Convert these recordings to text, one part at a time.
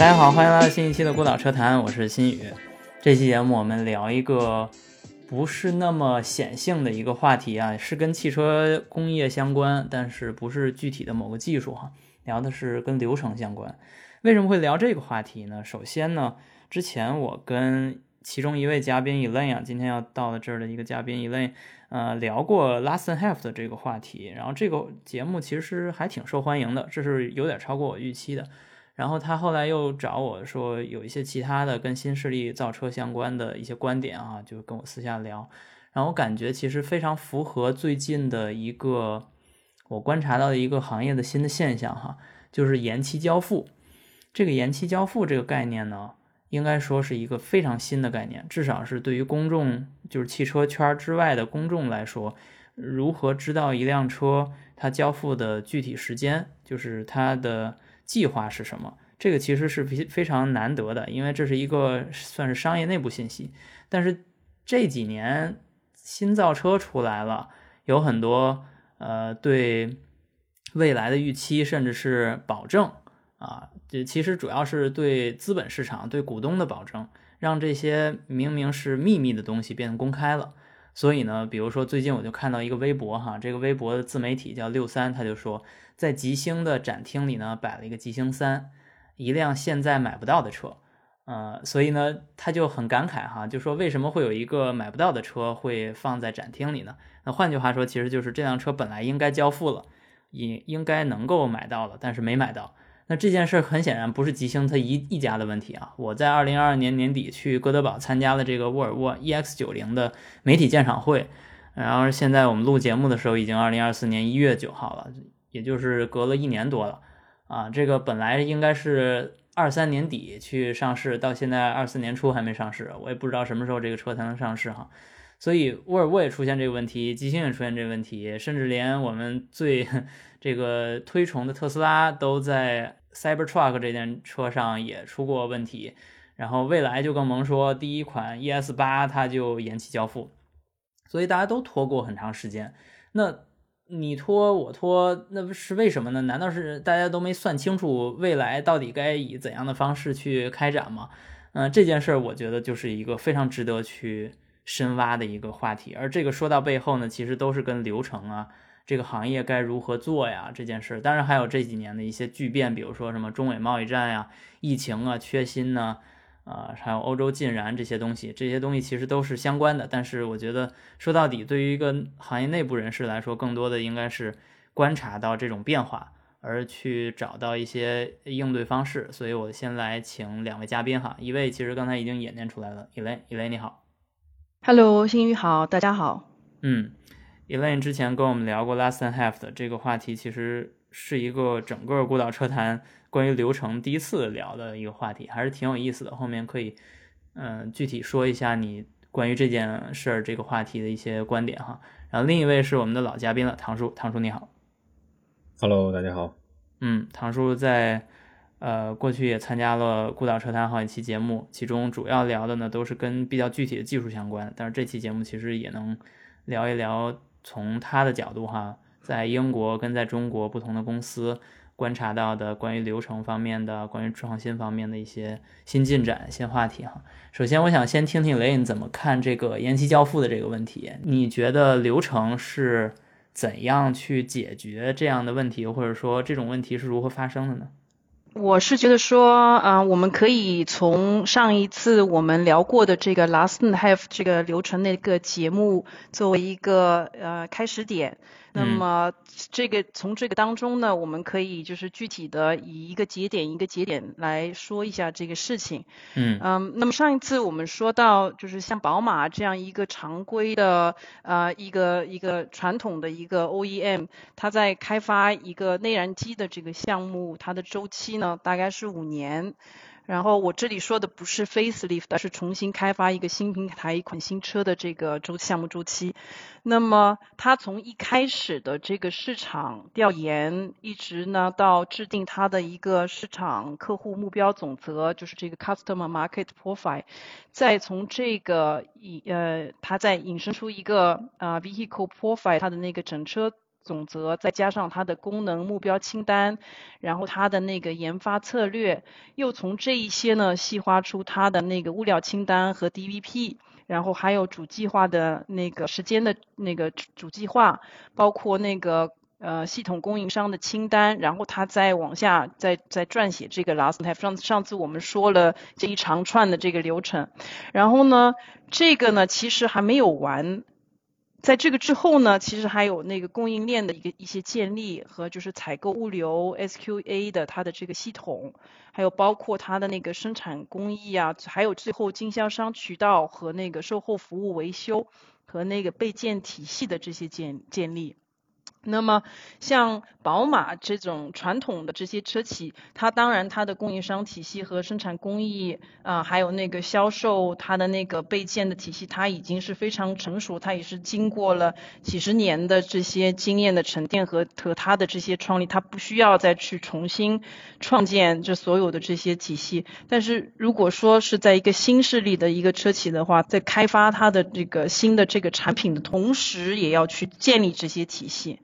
大家好，欢迎来到新一期的孤岛车谈，我是新宇。这期节目我们聊一个不是那么显性的一个话题啊，是跟汽车工业相关，但是不是具体的某个技术哈，聊的是跟流程相关。为什么会聊这个话题呢？首先呢，之前我跟其中一位嘉宾 Elaine 啊，今天要到了这儿的一个嘉宾 Elaine，呃，聊过 Last and Half 的这个话题，然后这个节目其实还挺受欢迎的，这是有点超过我预期的。然后他后来又找我说有一些其他的跟新势力造车相关的一些观点啊，就跟我私下聊。然后我感觉其实非常符合最近的一个我观察到的一个行业的新的现象哈，就是延期交付。这个延期交付这个概念呢，应该说是一个非常新的概念，至少是对于公众，就是汽车圈之外的公众来说，如何知道一辆车它交付的具体时间，就是它的。计划是什么？这个其实是非非常难得的，因为这是一个算是商业内部信息。但是这几年新造车出来了，有很多呃对未来的预期，甚至是保证啊，这其实主要是对资本市场、对股东的保证，让这些明明是秘密的东西变得公开了。所以呢，比如说最近我就看到一个微博哈，这个微博的自媒体叫六三，他就说在吉星的展厅里呢摆了一个吉星三，一辆现在买不到的车，呃，所以呢他就很感慨哈，就说为什么会有一个买不到的车会放在展厅里呢？那换句话说，其实就是这辆车本来应该交付了，也应该能够买到了，但是没买到。那这件事很显然不是吉星他一一家的问题啊！我在二零二二年年底去哥德堡参加了这个沃尔沃 EX 九零的媒体鉴赏会，然后现在我们录节目的时候已经二零二四年一月九号了，也就是隔了一年多了啊！这个本来应该是二三年底去上市，到现在二四年初还没上市，我也不知道什么时候这个车才能上市哈。所以沃尔沃也出现这个问题，吉星也出现这个问题，甚至连我们最 这个推崇的特斯拉都在。Cybertruck 这件车上也出过问题，然后未来就更甭说第一款 ES 八它就延期交付，所以大家都拖过很长时间。那你拖我拖，那是为什么呢？难道是大家都没算清楚未来到底该以怎样的方式去开展吗？嗯，这件事儿我觉得就是一个非常值得去深挖的一个话题。而这个说到背后呢，其实都是跟流程啊。这个行业该如何做呀？这件事儿，当然还有这几年的一些巨变，比如说什么中美贸易战呀、疫情啊、缺芯呢，还有欧洲禁燃这些东西，这些东西其实都是相关的。但是我觉得说到底，对于一个行业内部人士来说，更多的应该是观察到这种变化，而去找到一些应对方式。所以我先来请两位嘉宾哈，一位其实刚才已经演练出来了，Elaine，Elaine 你好，Hello，新宇好，大家好，嗯。Elaine 之前跟我们聊过 last and half 的这个话题，其实是一个整个孤岛车谈关于流程第一次聊的一个话题，还是挺有意思的。后面可以，嗯，具体说一下你关于这件事儿这个话题的一些观点哈。然后另一位是我们的老嘉宾了，唐叔，唐叔你好。Hello，大家好。嗯，唐叔在呃过去也参加了孤岛车谈好几期节目，其中主要聊的呢都是跟比较具体的技术相关，但是这期节目其实也能聊一聊。从他的角度哈，在英国跟在中国不同的公司观察到的关于流程方面的、关于创新方面的一些新进展、新话题哈。首先，我想先听听雷恩怎么看这个延期交付的这个问题。你觉得流程是怎样去解决这样的问题，或者说这种问题是如何发生的呢？我是觉得说，嗯，我们可以从上一次我们聊过的这个 last half 这个流程那个节目作为一个呃开始点。那么这个从这个当中呢，我们可以就是具体的以一个节点一个节点来说一下这个事情。嗯嗯，那么上一次我们说到，就是像宝马这样一个常规的呃一个一个传统的一个 OEM，它在开发一个内燃机的这个项目，它的周期呢大概是五年。然后我这里说的不是 facelift，而是重新开发一个新平台、一款新车的这个周项目周期。那么它从一开始的这个市场调研，一直呢到制定它的一个市场客户目标总则，就是这个 customer market profile，再从这个引呃，它再引申出一个啊 vehicle profile，它的那个整车总则，再加上它的功能目标清单，然后它的那个研发策略，又从这一些呢细化出它的那个物料清单和 DVP，然后还有主计划的那个时间的那个主计划，包括那个。呃，系统供应商的清单，然后他再往下再再撰写这个 last step。上上次我们说了这一长串的这个流程，然后呢，这个呢其实还没有完，在这个之后呢，其实还有那个供应链的一个一些建立和就是采购物流 SQA 的它的这个系统，还有包括它的那个生产工艺啊，还有最后经销商渠道和那个售后服务维修和那个备件体系的这些建建立。那么，像宝马这种传统的这些车企，它当然它的供应商体系和生产工艺啊，还有那个销售它的那个备件的体系，它已经是非常成熟，它也是经过了几十年的这些经验的沉淀和和它的这些创立，它不需要再去重新创建这所有的这些体系。但是如果说是在一个新势力的一个车企的话，在开发它的这个新的这个产品的同时，也要去建立这些体系。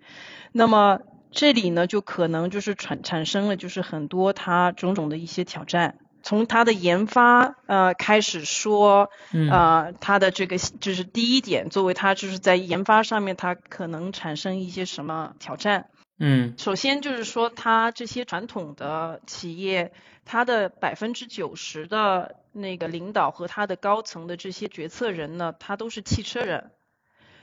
那么这里呢，就可能就是产产生了就是很多它种种的一些挑战。从它的研发呃开始说，呃，它的这个就是第一点，作为它就是在研发上面，它可能产生一些什么挑战？嗯，首先就是说，它这些传统的企业，它的百分之九十的那个领导和它的高层的这些决策人呢，他都是汽车人。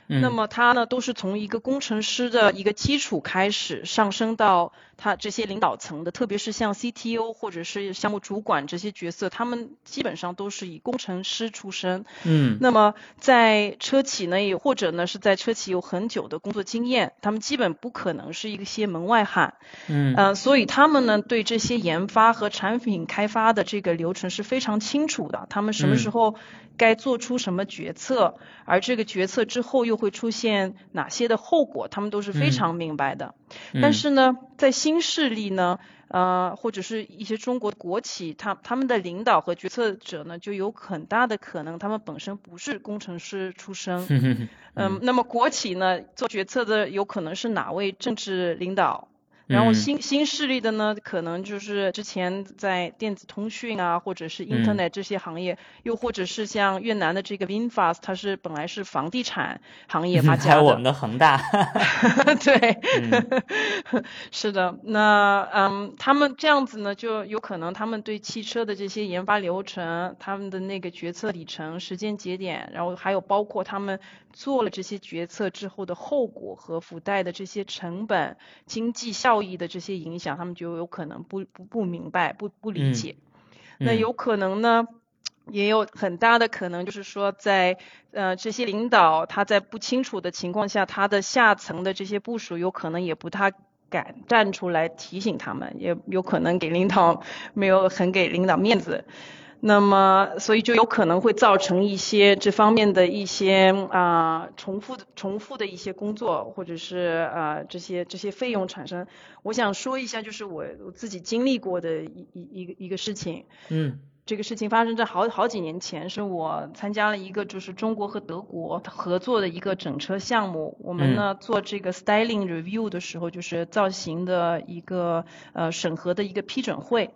那么他呢，都是从一个工程师的一个基础开始上升到他这些领导层的，特别是像 CTO 或者是项目主管这些角色，他们基本上都是以工程师出身。嗯。那么在车企呢，也或者呢是在车企有很久的工作经验，他们基本不可能是一些门外汉。嗯。呃，所以他们呢对这些研发和产品开发的这个流程是非常清楚的，他们什么时候该做出什么决策，而这个决策之后又。会出现哪些的后果，他们都是非常明白的。但是呢，在新势力呢，呃，或者是一些中国国企，他他们的领导和决策者呢，就有很大的可能，他们本身不是工程师出身。嗯，那么国企呢，做决策的有可能是哪位政治领导？然后新新势力的呢，可能就是之前在电子通讯啊，或者是 Internet 这些行业，又或者是像越南的这个 Vinfast，它是本来是房地产行业发家的。还有我们的恒大。对，是的。那嗯，他们这样子呢，就有可能他们对汽车的这些研发流程、他们的那个决策里程、时间节点，然后还有包括他们做了这些决策之后的后果和附带的这些成本、经济效。效益的这些影响，他们就有可能不不不明白，不不理解。那有可能呢，也有很大的可能，就是说在呃这些领导他在不清楚的情况下，他的下层的这些部署有可能也不太敢站出来提醒他们，也有可能给领导没有很给领导面子。那么，所以就有可能会造成一些这方面的一些啊重复的、重复的一些工作，或者是啊这些这些费用产生。我想说一下，就是我我自己经历过的一一一个一个事情。嗯。这个事情发生在好好几年前，是我参加了一个就是中国和德国合作的一个整车项目。我们呢做这个 styling review 的时候，就是造型的一个呃审核的一个批准会。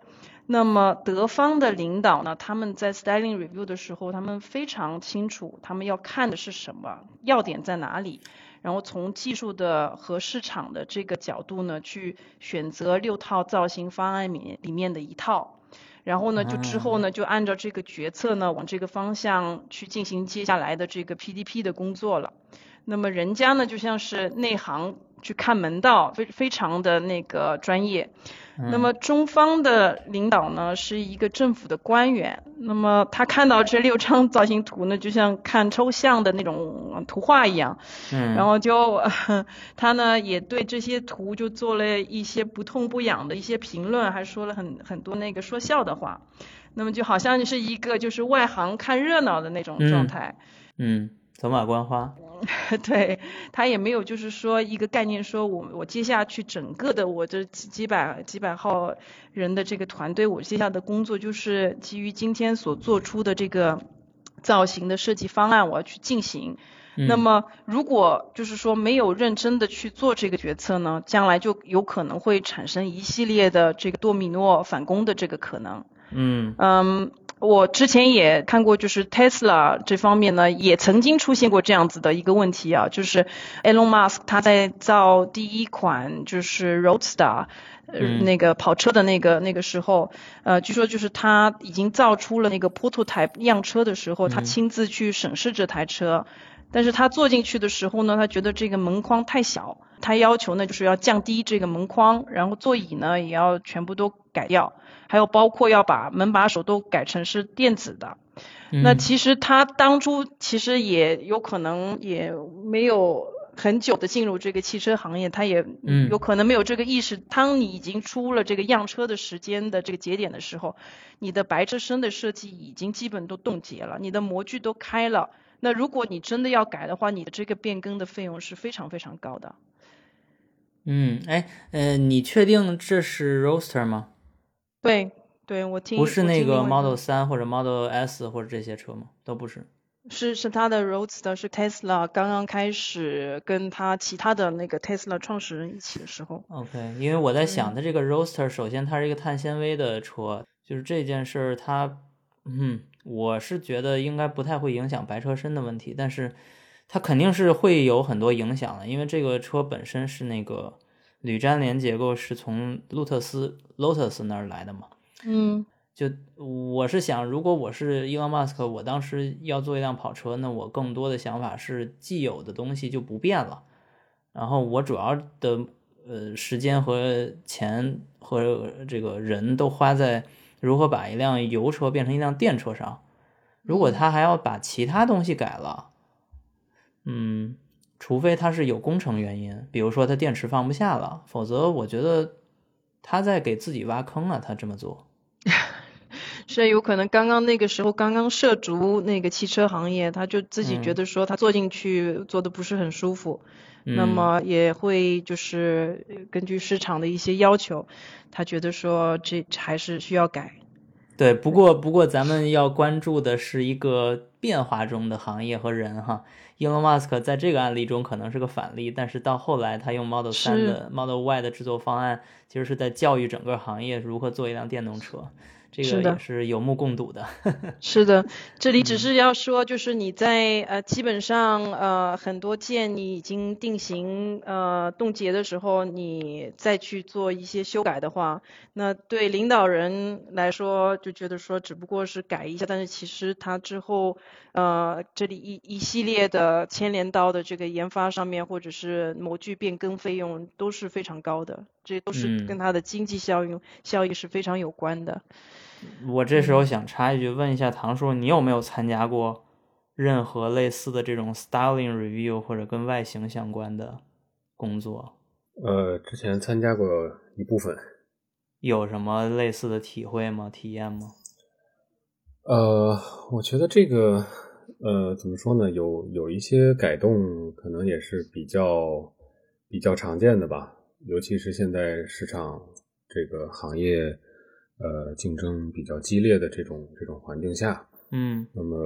那么德方的领导呢，他们在 styling review 的时候，他们非常清楚，他们要看的是什么，要点在哪里，然后从技术的和市场的这个角度呢，去选择六套造型方案里里面的一套，然后呢，就之后呢，就按照这个决策呢，往这个方向去进行接下来的这个 PDP 的工作了。那么人家呢，就像是内行去看门道，非非常的那个专业。那么中方的领导呢是一个政府的官员，那么他看到这六张造型图呢，就像看抽象的那种图画一样，嗯，然后就 他呢也对这些图就做了一些不痛不痒的一些评论，还说了很很多那个说笑的话，那么就好像是一个就是外行看热闹的那种状态，嗯，走马观花。对他也没有，就是说一个概念，说我我接下去整个的我这几几百几百号人的这个团队，我接下的工作就是基于今天所做出的这个造型的设计方案我要去进行。那么如果就是说没有认真的去做这个决策呢，将来就有可能会产生一系列的这个多米诺反攻的这个可能。嗯嗯。我之前也看过，就是 Tesla 这方面呢，也曾经出现过这样子的一个问题啊，就是 Elon Musk 他在造第一款就是 Roadster，呃，那个跑车的那个那个时候，呃，据说就是他已经造出了那个 prototype 样车的时候，他亲自去审视这台车，但是他坐进去的时候呢，他觉得这个门框太小，他要求呢就是要降低这个门框，然后座椅呢也要全部都改掉。还有包括要把门把手都改成是电子的，那其实他当初其实也有可能也没有很久的进入这个汽车行业，他也有可能没有这个意识。当你已经出了这个样车的时间的这个节点的时候，你的白车身的设计已经基本都冻结了，你的模具都开了。那如果你真的要改的话，你的这个变更的费用是非常非常高的。嗯，哎，呃，你确定这是 Roaster 吗？对，对我听不是那个 Model 三或者 Model S 或者这些车吗？都不是，是是它的 Roadster，是 Tesla 刚刚开始跟他其他的那个 Tesla 创始人一起的时候。OK，因为我在想，它这个 Roadster 首先它是一个碳纤维的车，就是这件事儿它，嗯，我是觉得应该不太会影响白车身的问题，但是它肯定是会有很多影响的，因为这个车本身是那个。铝粘连结构是从路特斯 Lotus 那儿来的嘛？嗯，就我是想，如果我是 Elon Musk，我当时要做一辆跑车，那我更多的想法是既有的东西就不变了，然后我主要的呃时间和钱和这个人都花在如何把一辆油车变成一辆电车上。如果他还要把其他东西改了，嗯。除非他是有工程原因，比如说他电池放不下了，否则我觉得他在给自己挖坑啊。他这么做，是有可能刚刚那个时候刚刚涉足那个汽车行业，他就自己觉得说他坐进去坐的不是很舒服，那么也会就是根据市场的一些要求，他觉得说这还是需要改。对，不过不过咱们要关注的是一个变化中的行业和人哈。Elon Musk 在这个案例中可能是个反例，但是到后来他用 Model 三的 Model Y 的制作方案，其实是在教育整个行业如何做一辆电动车。这个也是有目共睹的。是的，这里只是要说，就是你在呃基本上呃很多件你已经定型呃冻结的时候，你再去做一些修改的话，那对领导人来说就觉得说只不过是改一下，但是其实他之后呃这里一一系列的牵连到的这个研发上面或者是模具变更费用都是非常高的，这都是跟它的经济效用效益是非常有关的。我这时候想插一句，问一下唐叔，你有没有参加过任何类似的这种 styling review 或者跟外形相关的工作？呃，之前参加过一部分。有什么类似的体会吗？体验吗？呃，我觉得这个，呃，怎么说呢？有有一些改动，可能也是比较比较常见的吧。尤其是现在市场这个行业。呃，竞争比较激烈的这种这种环境下，嗯，那么，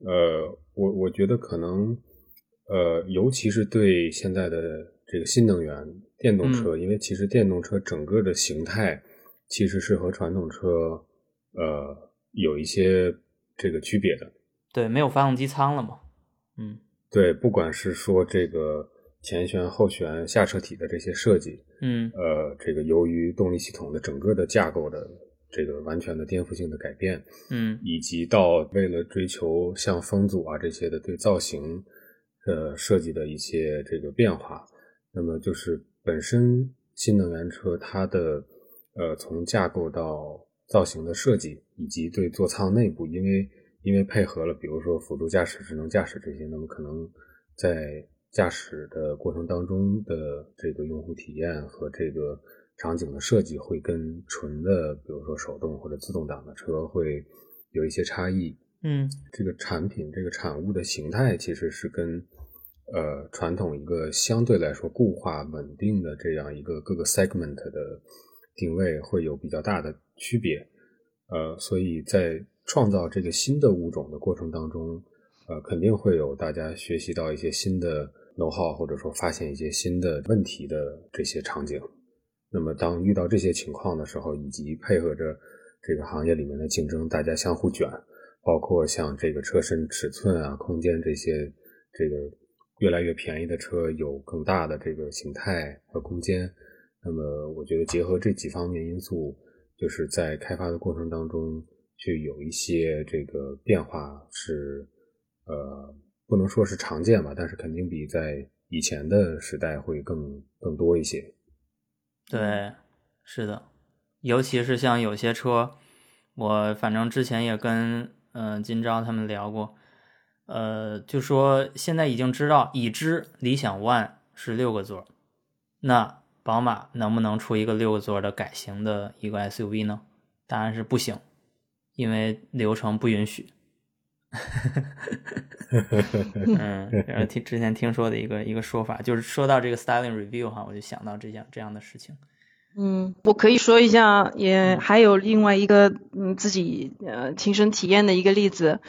呃，我我觉得可能，呃，尤其是对现在的这个新能源电动车，因为其实电动车整个的形态其实是和传统车，呃，有一些这个区别的。对，没有发动机舱了嘛？嗯，对，不管是说这个。前悬、后悬、下车体的这些设计，嗯，呃，这个由于动力系统的整个的架构的这个完全的颠覆性的改变，嗯，以及到为了追求像风阻啊这些的对造型呃设计的一些这个变化，那么就是本身新能源车它的呃从架构到造型的设计，以及对座舱内部，因为因为配合了比如说辅助驾驶、智能驾驶这些，那么可能在驾驶的过程当中的这个用户体验和这个场景的设计会跟纯的，比如说手动或者自动挡的车会有一些差异。嗯，这个产品这个产物的形态其实是跟呃传统一个相对来说固化稳定的这样一个各个 segment 的定位会有比较大的区别。呃，所以在创造这个新的物种的过程当中，呃，肯定会有大家学习到一些新的 know how，或者说发现一些新的问题的这些场景。那么，当遇到这些情况的时候，以及配合着这个行业里面的竞争，大家相互卷，包括像这个车身尺寸啊、空间这些，这个越来越便宜的车有更大的这个形态和空间。那么，我觉得结合这几方面因素，就是在开发的过程当中，去有一些这个变化是，呃，不能说是常见吧，但是肯定比在以前的时代会更更多一些。对，是的，尤其是像有些车，我反正之前也跟嗯金钊他们聊过，呃，就说现在已经知道已知理想 ONE 是六个座，那宝马能不能出一个六个座的改型的一个 SUV 呢？答案是不行，因为流程不允许。嗯，然后听之前听说的一个一个说法，就是说到这个 styling review 哈，我就想到这样这样的事情。嗯，我可以说一下，也还有另外一个嗯自己呃亲身体验的一个例子，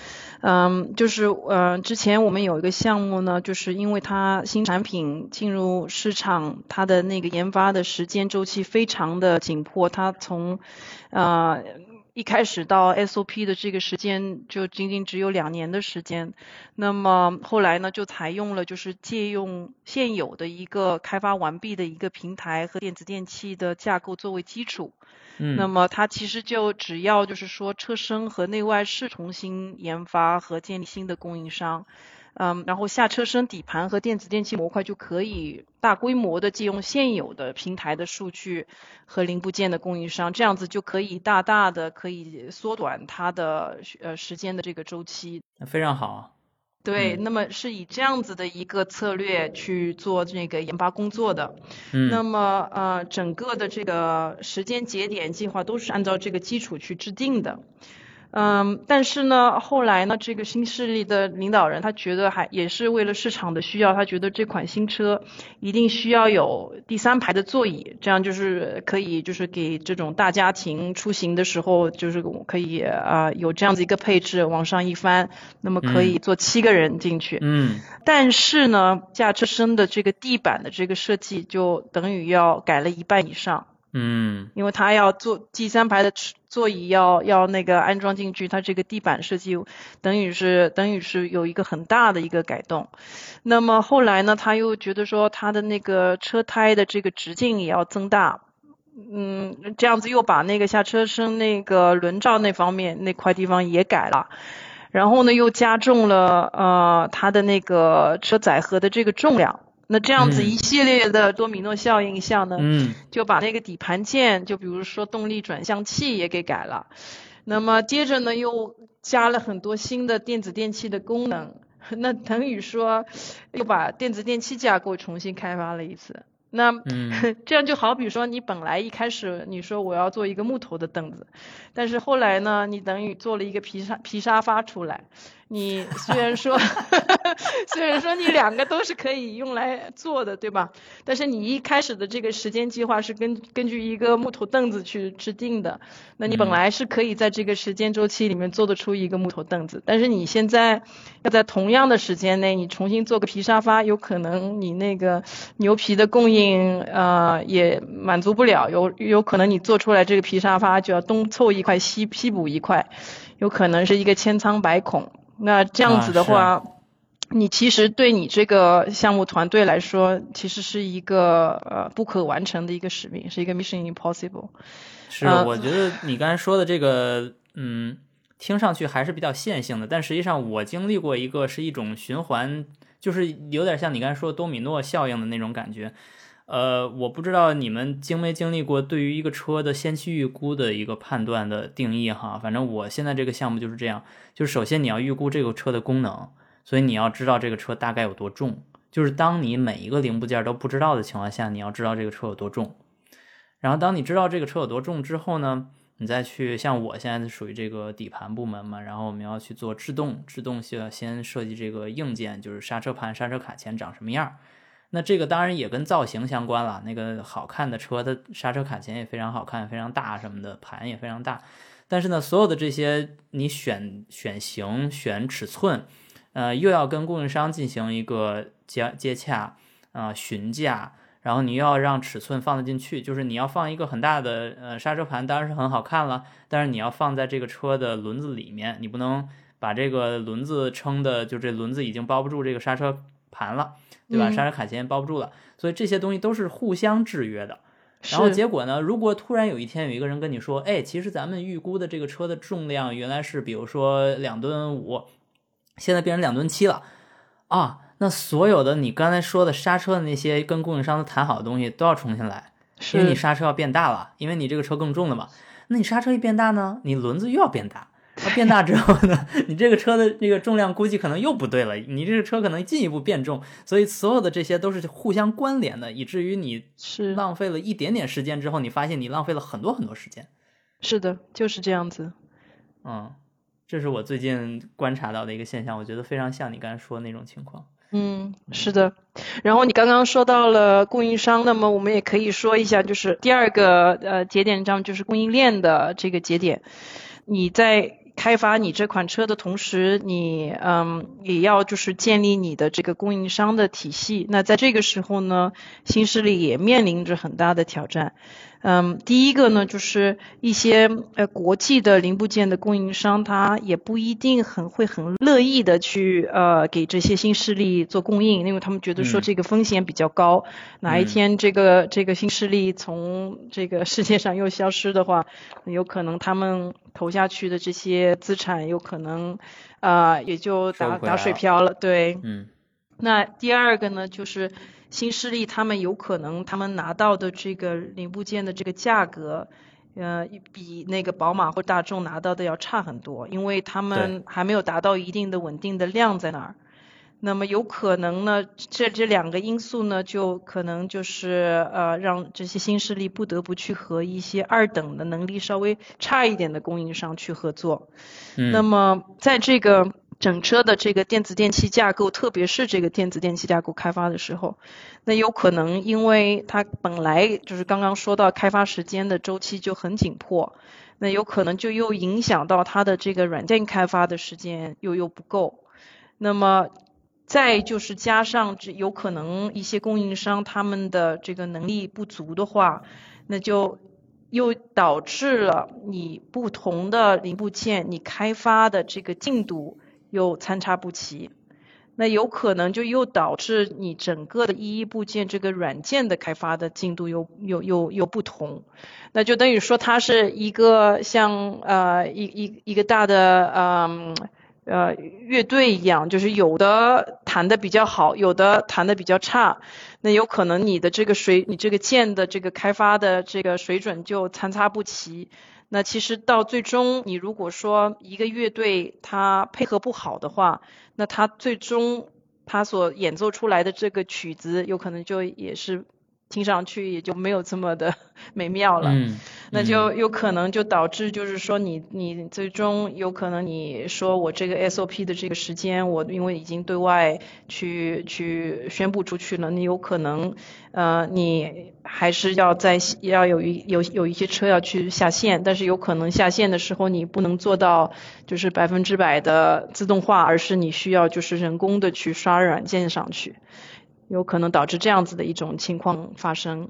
嗯，就是呃之前我们有一个项目呢，就是因为它新产品进入市场，它的那个研发的时间周期非常的紧迫，它从啊。一开始到 SOP 的这个时间就仅仅只有两年的时间，那么后来呢，就采用了就是借用现有的一个开发完毕的一个平台和电子电器的架构作为基础，嗯，那么它其实就只要就是说车身和内外饰重新研发和建立新的供应商。嗯，然后下车身底盘和电子电器模块就可以大规模的借用现有的平台的数据和零部件的供应商，这样子就可以大大的可以缩短它的呃时间的这个周期。非常好。对，那么是以这样子的一个策略去做这个研发工作的。嗯。那么呃，整个的这个时间节点计划都是按照这个基础去制定的。嗯，但是呢，后来呢，这个新势力的领导人他觉得还也是为了市场的需要，他觉得这款新车一定需要有第三排的座椅，这样就是可以就是给这种大家庭出行的时候，就是可以啊有这样子一个配置，往上一翻，那么可以坐七个人进去。嗯。但是呢，驾车身的这个地板的这个设计就等于要改了一半以上。嗯。因为他要坐第三排的。座椅要要那个安装进去，它这个地板设计等于是等于是有一个很大的一个改动。那么后来呢，他又觉得说他的那个车胎的这个直径也要增大，嗯，这样子又把那个下车身那个轮罩那方面那块地方也改了，然后呢又加重了呃它的那个车载荷的这个重量。那这样子一系列的多米诺效应下呢，就把那个底盘件，就比如说动力转向器也给改了。那么接着呢，又加了很多新的电子电器的功能。那等于说，又把电子电器架构重新开发了一次。那 这样就好比说，你本来一开始你说我要做一个木头的凳子，但是后来呢，你等于做了一个皮沙皮沙发出来。你虽然说，虽然说你两个都是可以用来做的，对吧？但是你一开始的这个时间计划是根根据一个木头凳子去制定的，那你本来是可以在这个时间周期里面做得出一个木头凳子，但是你现在要在同样的时间内，你重新做个皮沙发，有可能你那个牛皮的供应呃也满足不了，有有可能你做出来这个皮沙发就要东凑一块西西补一块，有可能是一个千疮百孔。那这样子的话，你其实对你这个项目团队来说，其实是一个呃不可完成的一个使命，是一个 mission impossible。是，我觉得你刚才说的这个，嗯，听上去还是比较线性的，但实际上我经历过一个是一种循环，就是有点像你刚才说多米诺效应的那种感觉。呃，我不知道你们经没经历过对于一个车的先期预估的一个判断的定义哈。反正我现在这个项目就是这样，就是首先你要预估这个车的功能，所以你要知道这个车大概有多重。就是当你每一个零部件都不知道的情况下，你要知道这个车有多重。然后当你知道这个车有多重之后呢，你再去像我现在属于这个底盘部门嘛，然后我们要去做制动，制动需要先设计这个硬件，就是刹车盘、刹车卡钳长什么样。那这个当然也跟造型相关了。那个好看的车，它刹车卡钳也非常好看，非常大什么的，盘也非常大。但是呢，所有的这些你选选型、选尺寸，呃，又要跟供应商进行一个接接洽啊、询价，然后你又要让尺寸放得进去，就是你要放一个很大的呃刹车盘，当然是很好看了，但是你要放在这个车的轮子里面，你不能把这个轮子撑的，就这轮子已经包不住这个刹车盘了，对吧？嗯刹车卡钳包不住了，所以这些东西都是互相制约的。然后结果呢？如果突然有一天有一个人跟你说，哎，其实咱们预估的这个车的重量原来是比如说两吨五，现在变成两吨七了，啊，那所有的你刚才说的刹车的那些跟供应商谈好的东西都要重新来，因为你刹车要变大了，因为你这个车更重了嘛。那你刹车一变大呢，你轮子又要变大。那变大之后呢，你这个车的这个重量估计可能又不对了，你这个车可能进一步变重，所以所有的这些都是互相关联的，以至于你是浪费了一点点时间之后，你发现你浪费了很多很多时间。是的，就是这样子。嗯，这是我最近观察到的一个现象，我觉得非常像你刚才说的那种情况。嗯，是的。然后你刚刚说到了供应商，那么我们也可以说一下，就是第二个呃节点上就是供应链的这个节点。你在开发你这款车的同时，你嗯也要就是建立你的这个供应商的体系。那在这个时候呢，新势力也面临着很大的挑战。嗯，第一个呢，就是一些呃国际的零部件的供应商，他也不一定很会很乐意的去呃给这些新势力做供应，因为他们觉得说嗯。这个风险比较高，哪一嗯。天这个这个新势力从这个世界上又消失的话，有可能他们投下去的这些资产有可能啊、也就打打水漂了，对。嗯。那第二个呢，就是新势力他们有可能他们拿到的这个零部件的这个价格，呃，比那个宝马或大众拿到的要差很多，因为他们还没有达到一定的稳定的量在那儿。那么有可能呢，这这两个因素呢，就可能就是呃，让这些新势力不得不去和一些二等的能力稍微差一点的供应商去合作。嗯，那么在这个整车的这个电子电器架构，特别是这个电子电器架构开发的时候，那有可能因为它本来就是刚刚说到开发时间的周期就很紧迫，那有可能就又影响到它的这个软件开发的时间又又不够，那么。再就是加上这有可能一些供应商他们的这个能力不足的话，那就又导致了你不同的零部件你开发的这个进度又参差不齐，那有可能就又导致你整个的一一部件这个软件的开发的进度又又又又不同，那就等于说它是一个像呃一一一个大的嗯。呃，乐队一样，就是有的弹的比较好，有的弹的比较差，那有可能你的这个水，你这个键的这个开发的这个水准就参差不齐。那其实到最终，你如果说一个乐队它配合不好的话，那它最终它所演奏出来的这个曲子，有可能就也是听上去也就没有这么的 美妙了。嗯，那就有可能就导致，就是说你你最终有可能你说我这个 SOP 的这个时间，我因为已经对外去去宣布出去了，你有可能呃你还是要在要有一有有一些车要去下线，但是有可能下线的时候你不能做到就是百分之百的自动化，而是你需要就是人工的去刷软件上去，有可能导致这样子的一种情况发生。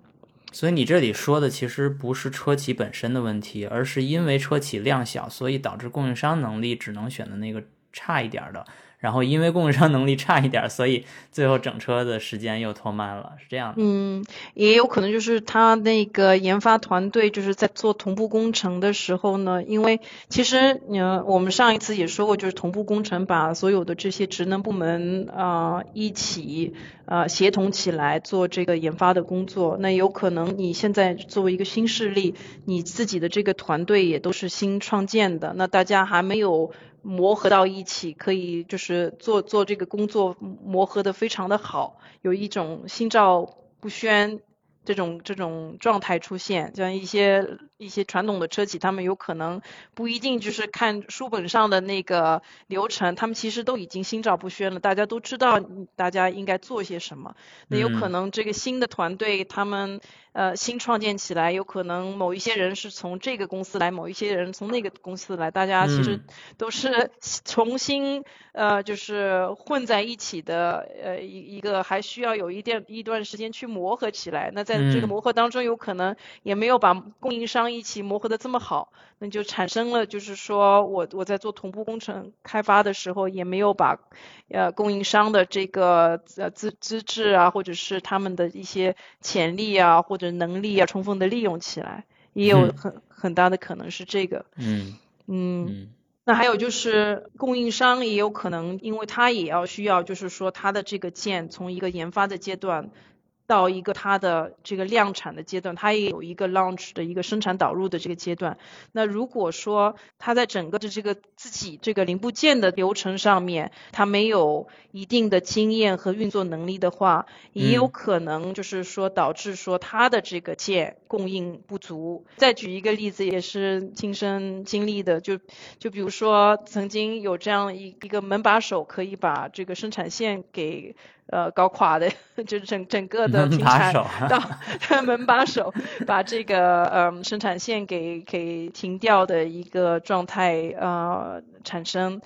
所以你这里说的其实不是车企本身的问题，而是因为车企量小，所以导致供应商能力只能选的那个差一点儿的，然后因为供应商能力差一点，所以最后整车的时间又拖慢了，是这样的。嗯，也有可能就是他那个研发团队就是在做同步工程的时候呢，因为其实呃我们上一次也说过，就是同步工程把所有的这些职能部门啊、一起呃协同起来做这个研发的工作。那有可能你现在作为一个新势力，你自己的这个团队也都是新创建的，那大家还没有。磨合到一起，可以就是做做这个工作磨合的非常的好，有一种心照不宣这种这种状态出现，像一些一些传统的车企，他们有可能不一定就是看书本上的那个流程，他们其实都已经心照不宣了，大家都知道大家应该做些什么。那有可能这个新的团队他们呃新创建起来，有可能某一些人是从这个公司来，某一些人从那个公司来，大家其实 都是重新呃就是混在一起的呃一一个还需要有一点一段时间去磨合起来。那在这个磨合当中，有可能也没有把供应商一起磨合的这么好，那就产生了就是说我我在做同步工程开发的时候，也没有把呃供应商的这个呃资资质啊，或者是他们的一些潜力啊或者能力啊充分的利用起来，也有很很大的可能是这个。嗯嗯。那还有就是供应商也有可能，因为他也要需要就是说他的这个件从一个研发的阶段。到一个它的这个量产的阶段，它也有一个 launch 的一个生产导入的这个阶段。那如果说它在整个的这个自己这个零部件的流程上面，它没有一定的经验和运作能力的话，也有可能就是说导致说它的这个件供应不足。再举一个例子，也是亲身经历的，就就比如说曾经有这样一一个门把手可以把这个生产线给。呃，搞垮的，就是整整个的停产到 门把手，把这个呃生产线给给停掉的一个状态呃产生。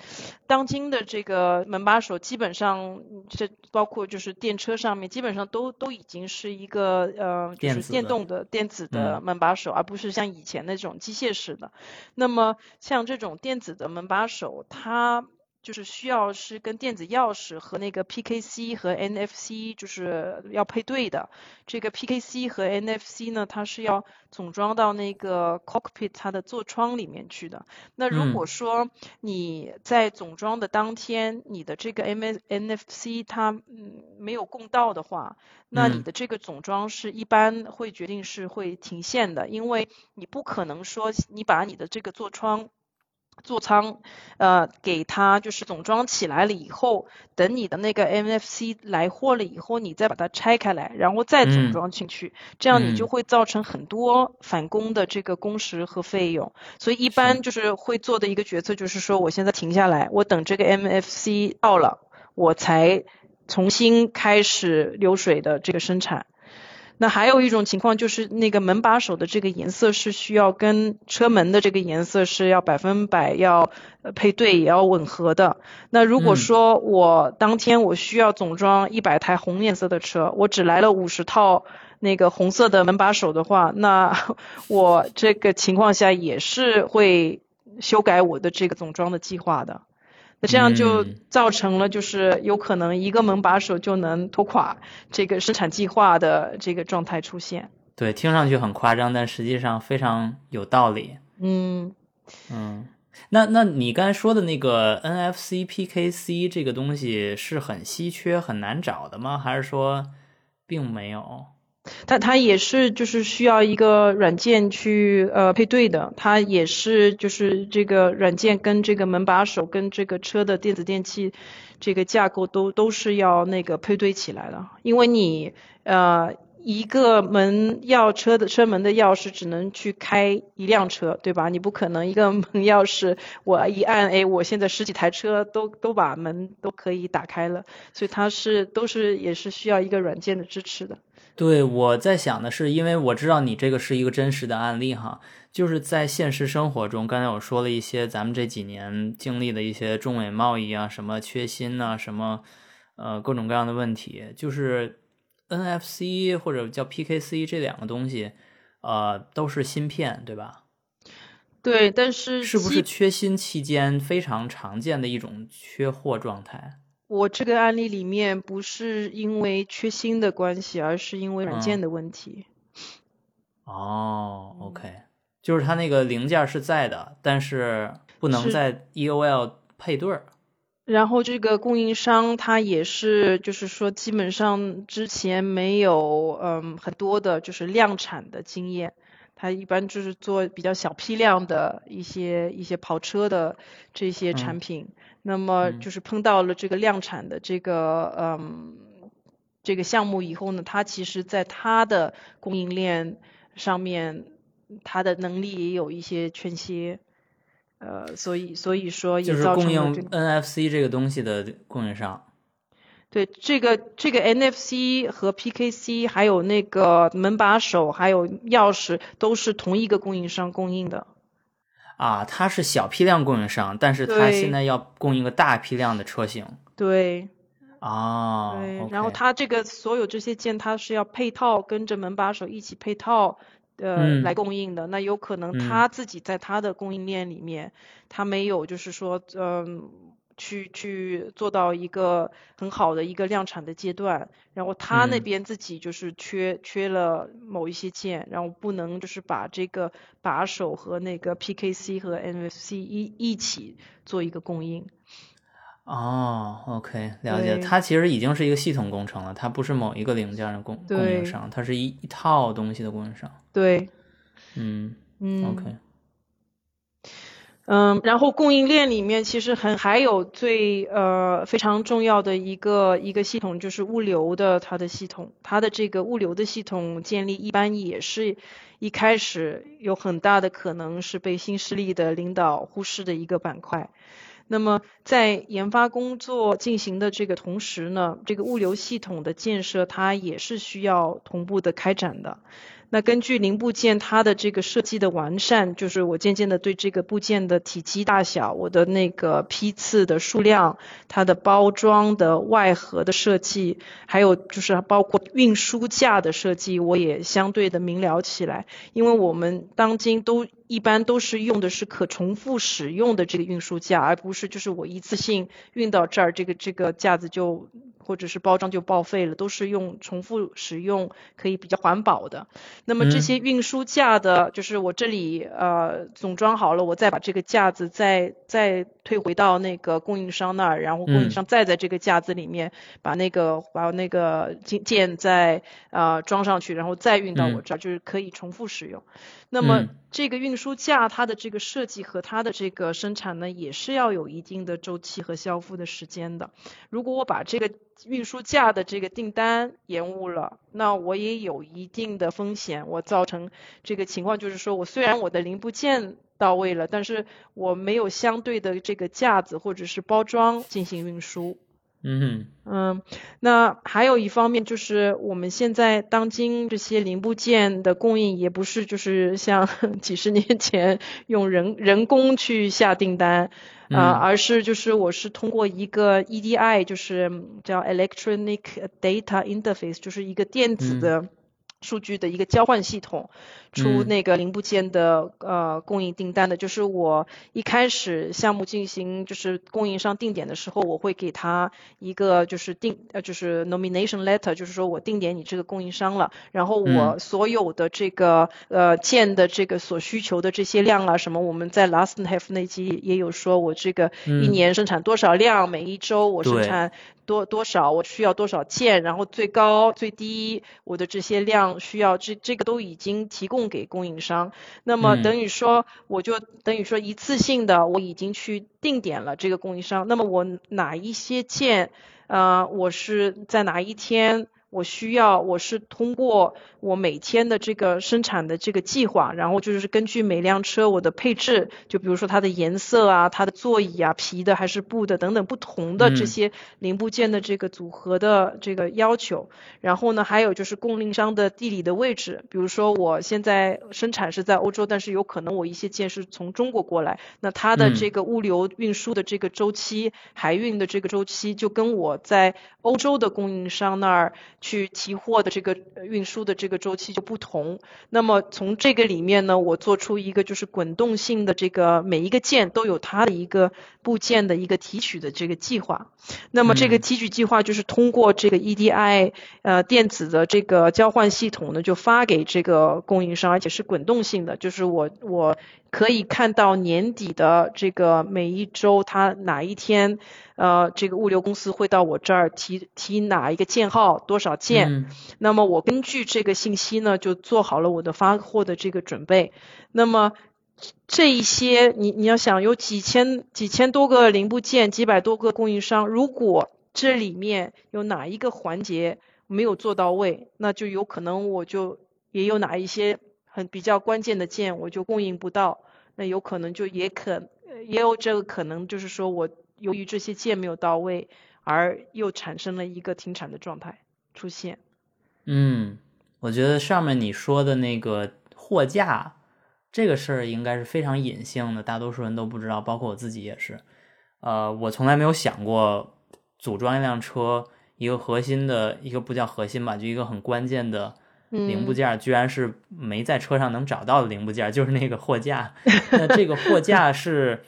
当今的这个门把手基本上，这包括就是电车上面基本上都都已经是一个呃就是电动的电子的门把手，而不是像以前那种机械式的。那么像这种电子的门把手，它就是需要是跟电子钥匙和那个 PKC 和 NFC 就是要配对的。这个 PKC 和 NFC 呢，它是要总装到那个 cockpit 它的座窗里面去的。那如果说你在总装的当天，你的这个 M NFC 它嗯没有供到的话，那你的这个总装是一般会决定是会停线的，因为你不可能说你把你的这个座窗。座舱，呃，给它就是总装起来了以后，等你的那个 MFC 来货了以后，你再把它拆开来，然后再总装进去，这样你就会造成很多返工的这个工时和费用。所以一般就是会做的一个决策就是说，我现在停下来，我等这个 MFC 到了，我才重新开始流水的这个生产。那还有一种情况就是那个门把手的这个颜色是需要跟车门的这个颜色是要百分百要配对也要吻合的。那如果说我当天我需要总装一百台红颜色的车，我只来了五十套那个红色的门把手的话，那我这个情况下也是会修改我的这个总装的计划的。那这样就造成了，就是有可能一个门把手就能拖垮这个生产计划的这个状态出现。对，听上去很夸张，但实际上非常有道理。嗯嗯，那那你刚才说的那个 NFC PKC 这个东西是很稀缺、很难找的吗？还是说并没有？它它也是就是需要一个软件去呃配对的，它也是就是这个软件跟这个门把手跟这个车的电子电器这个架构都都是要那个配对起来的，因为你呃一个门钥车的车门的钥匙只能去开一辆车，对吧？你不可能一个门钥匙我一按，哎，我现在十几台车都都把门都可以打开了，所以它是都是也是需要一个软件的支持的。对，我在想的是，因为我知道你这个是一个真实的案例哈，就是在现实生活中，刚才我说了一些咱们这几年经历的一些中美贸易啊，什么缺芯呐，什么呃各种各样的问题，就是 NFC 或者叫 PKC 这两个东西，呃，都是芯片，对吧？对，但是是不是缺芯期间非常常见的一种缺货状态？我这个案例里面不是因为缺芯的关系，而是因为软件的问题。哦，OK，就是它那个零件是在的，但是不能在 EOL 配对儿。然后这个供应商他也是，就是说基本上之前没有嗯很多的就是量产的经验，他一般就是做比较小批量的一些一些跑车的这些产品。那么就是碰到了这个量产的这个嗯这个项目以后呢，他其实在他的供应链上面他的能力也有一些缺陷，呃，所以所以说就是也造成供应了这个 NFC 这个东西的供应商。对这个这个 NFC 和 PKC 还有那个门把手还有钥匙都是同一个供应商供应的。啊，它是小批量供应商，但是它现在要供应个大批量的车型对啊。然后它这个所有这些件它是要配套跟着门把手一起配套。呃，嗯。来供应的，那有可能他自己在他的供应链里面，他没有就是说，嗯、去去做到一个很好的一个量产的阶段，然后他那嗯。边自己就是缺缺了某一些件，然后不能就是把这个把手和那个 PKC 和 NFC 一一起做一个供应。哦，OK，了解。它其实已经是一个系统工程了，它不是某一个零件的供供应商，它是一一套东西的供应商。对，嗯嗯，OK，嗯，然后供应链里面其实很还有最呃非常重要的一个一个系统就是物流的它的系统，它的这个物流的系统建立一般也是一开始有很大的可能是被新势力的领导忽视的一个板块。那么在研发工作进行的这个同时呢，这个物流系统的建设它也是需要同步的开展的。那根据零部件它的这个设计的完善，就是我渐渐的对这个部件的体积大小、我的那个批次的数量、它的包装的外盒的设计，还有就是包括运输架的设计，我也相对的明了起来。因为我们当今都一般都是用的是可重复使用的这个运输架，而不是就是我一次性运到这儿，这个这个架子就或者是包装就报废了，都是用重复使用，可以比较环保的。那么这嗯些运输架的，就是我这里呃总装好了，我再把这个架子再再退回到那个供应商那儿，然后供应嗯商再在这个架子里面把那个把那个件件再呃装上去，然后再运到我嗯这儿，就是可以重复使用。那么嗯这个运输架它的这个设计和它的这个生产呢，也是要有一定的周期和交付的时间的。如果我把这个运输架的这个订单延误了，那我也有一定的风险，我造成这个情况就是说我虽然我的零部件到位了，但是我没有相对的这个架子或者是包装进行运输。嗯嗯，那还有一方面就是我们现在当今这些零部件的供应也不是就是像 几十年前用人人工去下订单，啊、嗯。而是就是我是通过一个 EDI，就是叫 Electronic Data Interface，就是一个电子嗯。的数据的一个交换系统，出嗯。那个零部件的呃供应订单的。就是我一开始项目进行就是供应商定点的时候，我会给他一个就是定呃就是 nomination letter，就是说我定点你这个供应商了，然后我嗯。所有的这个呃件的这个所需求的这些量啊什么，我们在 last half 那集也有说，我这个一嗯年生产多少量，每一周我生产多多少，我需要多少件，然后最高最低我的这些量需要这这个都已经提供给供应商。那么嗯等于说，我就等于说一次性的我已经去定点了这个供应商。那么我哪一些件，呃，我是在哪一天？我需要，我是通过我每天的这个生产的这个计划，然后就是根据每辆车我的配置，就比如说它的颜色啊、它的座椅啊、皮的还是布的等等不同的这嗯些零部件的这个组合的这个要求。然后呢，还有就是供应商的地理的位置，比如说我现在生产是在欧洲，但是有可能我一些件是从中国过来，那它的嗯这个物流运输的这个周期、海运的这个周期，就跟我在欧洲的供应商那儿去提货的这个呃运输的这个周期就不同。那么从这个里面呢，我做出一个就是滚动性的这个每一个件都有它的一个部件的一个提取的这个计划。那么这个嗯提取计划就是通过这个 EDI 呃电子的这个交换系统呢，就发给这个供应商，而且是滚动性的，就是我我可以看到年底的这个每一周它哪一天，呃，这个物流公司会到我这儿提提哪一个件号多少件，嗯那么我根据这个信息呢，就做好了我的发货的这个准备。那么这一些，你你要想有几千几千多个零部件，几百多个供应商，如果这里面有哪一个环节没有做到位，那就有可能我就也有哪一些很比较关键的件我就供应不到，那有可能就也可也有这个可能，就是说我由于这些件没有到位，而又产生了一个停产的状态出现。嗯，我觉得上面你说的那个货架这个事儿应该是非常隐性的，大多数人都不知道，包括我自己也是。呃，我从来没有想过组装一辆车，一个核心的一个不叫核心吧，就一个很关键的零部件，居然是没在车上能找到的零部件，就是那个货架。那这个货架 是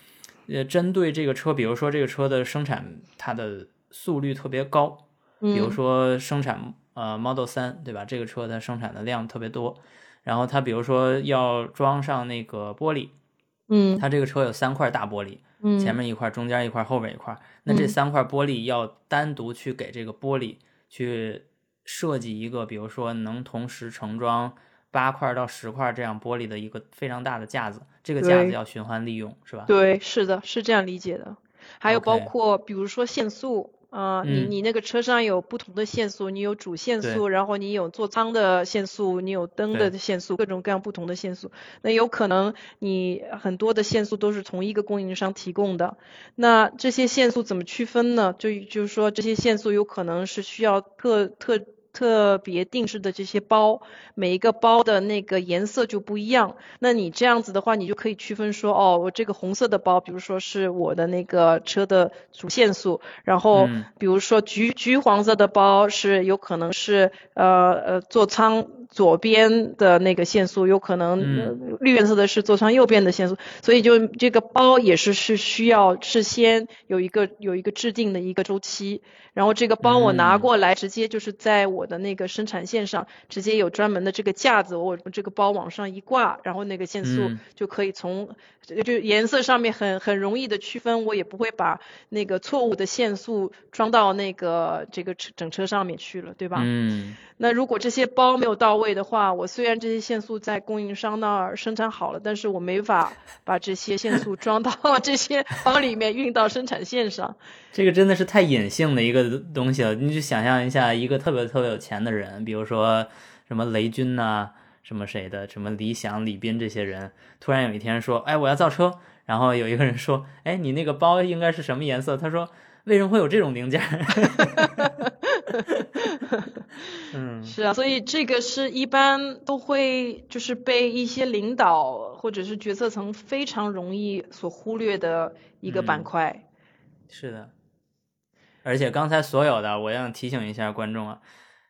呃针对这个车，比如说这个车的生产它的速率特别高，比如说生产呃 Model 三对吧？这个车它生产的量特别多，然后它比如说要装上那个玻璃，嗯，它这个车有三块大玻璃。前面一块，中间一块，后边一块。那这三块玻璃要单独去给这个玻璃去设计一个，比如说能同时盛装八块到十块这样玻璃的一个非常大的架子。这个架子要循环利用，是吧？对，是的，是这样理解的。还有包括比如说限速。啊，你你那个车上有不同的限速，你有主限速，然后你有座舱的限速，你有灯的限速，各种各样不同的限速。那有可能你很多的限速都是同一个供应商提供的，那这些限速怎么区分呢？就就是说这些限速有可能是需要特特。特别定制的这些包，每一个包的那个颜色就不一样。那你这样子的话，你就可以区分说，哦，我这个红色的包，比如说是我的那个车的主线速，然后比如说橘橘黄色的包是有可能是呃呃座舱左边的那个限速，有可能绿颜色的是座舱右边的限速。所以就这个包也是是需要事先有一个有一个制定的一个周期。然后这个包我拿过来，直接就是在我的那个生产线上，直接有专门的这个架子，我这个包往上一挂，然后那个线速就可以从就颜色上面很很容易的区分，我也不会把那个错误的线速装到那个这个整车上面去了，对吧？嗯。那如果这些包没有到位的话，我虽然这些线速在供应商那儿生产好了，但是我没法把这些线速装到 这些包里面运到生产线上。这个真的是太隐性的一个东西了。你就想象一下，一个特别特别有钱的人，比如说什么雷军呐，什么谁的，什么李想、李斌这些人，突然有一天说：“哎，我要造车。”然后有一个人说：“哎，你那个包应该是什么颜色？”他说：“为什么会有这种零件？” 嗯，是啊，所以这个是一般都会就是被一些领导或者是决策层非常容易所忽略的一个板块。是的，而且刚才所有的，我要提醒一下观众啊，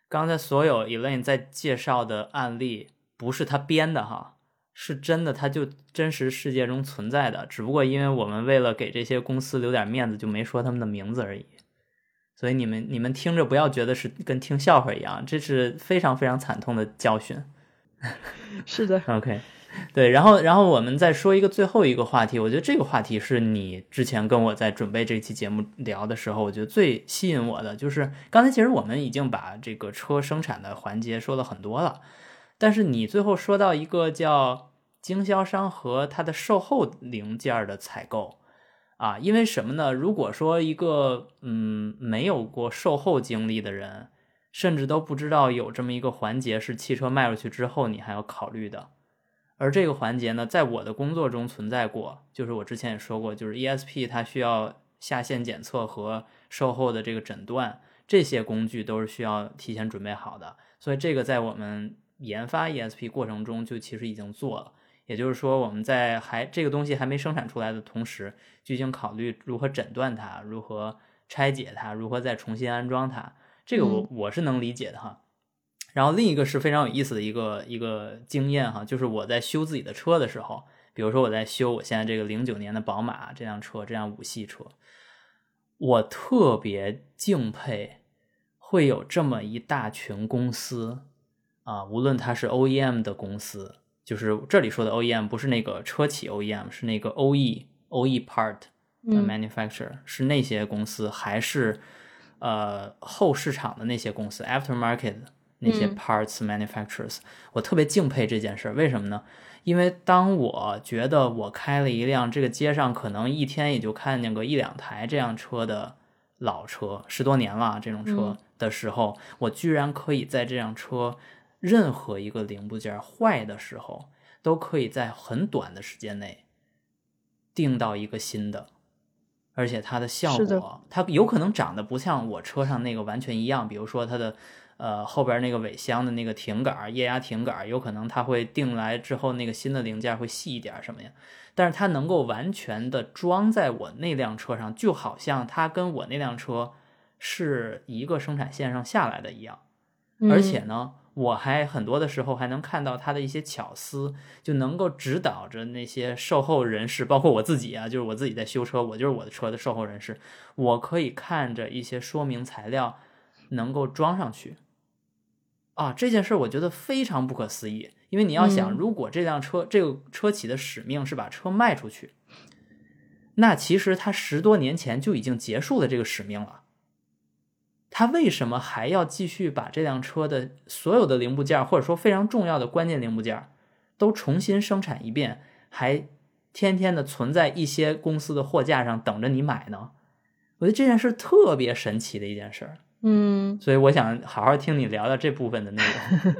刚才所有 Elaine 在介绍的案例不是他编的哈，是真的，他就真实世界中存在的，只不过因为我们为了给这些公司留点面子，就没说他们的名字而已。所以你们你们听着不要觉得是跟听笑话一样，这是非常非常惨痛的教训。是的，OK，对，然后然后我们再说一个最后一个话题，我觉得这个话题是你之前跟我在准备这期节目聊的时候，我觉得最吸引我的就是刚才其实我们已经把这个车生产的环节说了很多了，但是你最后说到一个叫经销商和他的售后零件的采购。啊，因为什么呢？如果说一个嗯没有过售后经历的人，甚至都不知道有这么一个环节是汽车卖出去之后你还要考虑的。而这个环节呢，在我的工作中存在过，就是我之前也说过，就是 ESP 它需要下线检测和售后的这个诊断，这些工具都是需要提前准备好的。所以这个在我们研发 ESP 过程中就其实已经做了。也就是说，我们在还这个东西还没生产出来的同时，就已经考虑如何诊断它，如何拆解它，如何再重新安装它。这个我我是能理解的哈。然后另一个是非常有意思的一个一个经验哈，就是我在修自己的车的时候，比如说我在修我现在这个零九年的宝马这辆车，这辆五系车，我特别敬佩会有这么一大群公司啊，无论它是 OEM 的公司。就是这里说的 OEM 不是那个车企 OEM，是那个 OE OE part 的 manufacturer，是那些公司，还是呃后市场的那些公司 aftermarket 那些 parts manufacturers？我特别敬佩这件事儿，为什么呢？因为当我觉得我开了一辆这个街上可能一天也就看见个一两台这样车的老车，十多年了这种车的时候，我居然可以在这辆车。任何一个零部件坏的时候，都可以在很短的时间内订到一个新的，而且它的效果，它有可能长得不像我车上那个完全一样，比如说它的。呃，后边那个尾箱的那个停杆、液压停杆，有可能它会定来之后，那个新的零件会细一点什么呀？但是它能够完全的装在我那辆车上，就好像它跟我那辆车是一个生产线上下来的一样。嗯而且呢，我还很多的时候还能看到他的一些巧思，就能够指导着那些售后人士，包括我自己啊，就是我自己在修车，我就是我的车的售后人士，我可以看着一些说明材料能够装上去。啊，这件事我觉得非常不可思议，因为你要想，嗯如果这辆车这个车企的使命是把车卖出去，那其实他十多年前就已经结束了这个使命了。他为什么还要继续把这辆车的所有的零部件，或者说非常重要的关键零部件，都重新生产一遍，还天天的存在一些公司的货架上等着你买呢？我觉得这件事特别神奇的一件事儿，嗯，所以我想好好听你聊聊这部分的内容。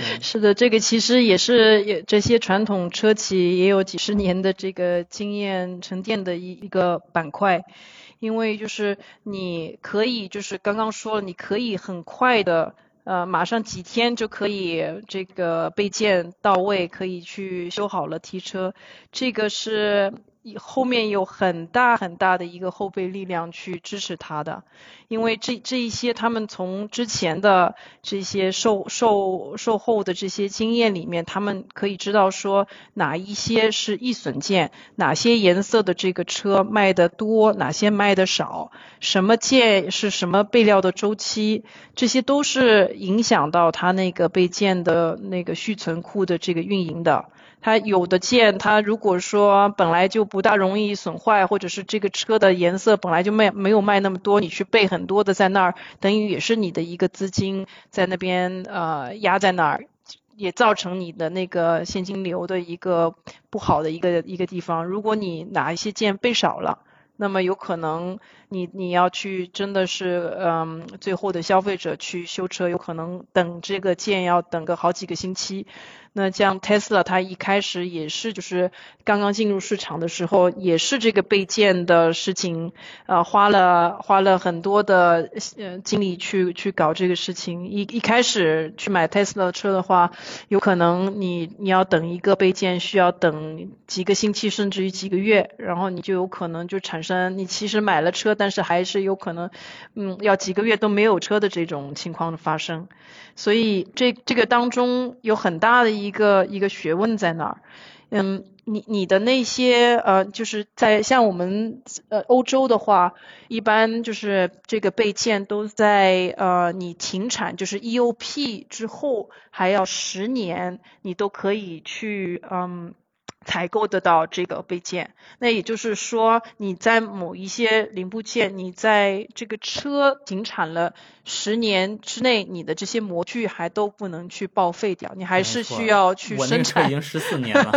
是的，这个其实也是也这些传统车企也有几十年的这个经验沉淀的一一个板块，因为就是你可以就是刚刚说了，你可以很快的。呃，马上几天就可以这个备件到位，可以去修好了提车，这个是后面有很大很大的一个后备力量去支持他的。因为这这一些他们从之前的这些售售售后的这些经验里面，他们可以知道说哪一些是易损件，哪些颜色的这个车卖的多，哪些卖的少，什么件是什么备料的周期，这些都是影响到他那个备件的那个续存库的这个运营的。它有的件，它如果说本来就不大容易损坏，或者是这个车的颜色本来就卖没有卖那么多，你去备很多的在那儿，等于也是你的一个资金在那边呃压在那儿，也造成你的那个现金流的一个不好的一个一个地方。如果你哪一些件备少了，那么有可能你你要去真的是嗯，最后的消费者去修车，有可能等这个件要等个好几个星期。那像 Tesla，它一开始也是就是刚刚进入市场的时候，也是这个备件的事情，呃，花了花了很多的呃精力去去搞这个事情。一一开始去买 Tesla 车的话，有可能你你要等一个备件需要等几个星期甚至于几个月，然后你就有可能就产生你其实买了车，但是还是有可能，嗯，要几个月都没有车的这种情况的发生。所以这这个当中有很大的一一个一个学问在那儿，嗯，你你的那些呃，就是在像我们呃欧洲的话，一般就是这个备件都在呃你停产就是 EOP 之后还要十年，你都可以去嗯。采购得到这个备件，那也就是说，你在某一些零部件，你在这个车停产了十年之内，你的这些模具还都不能去报废掉，你还是需要去生产已。经十四年了。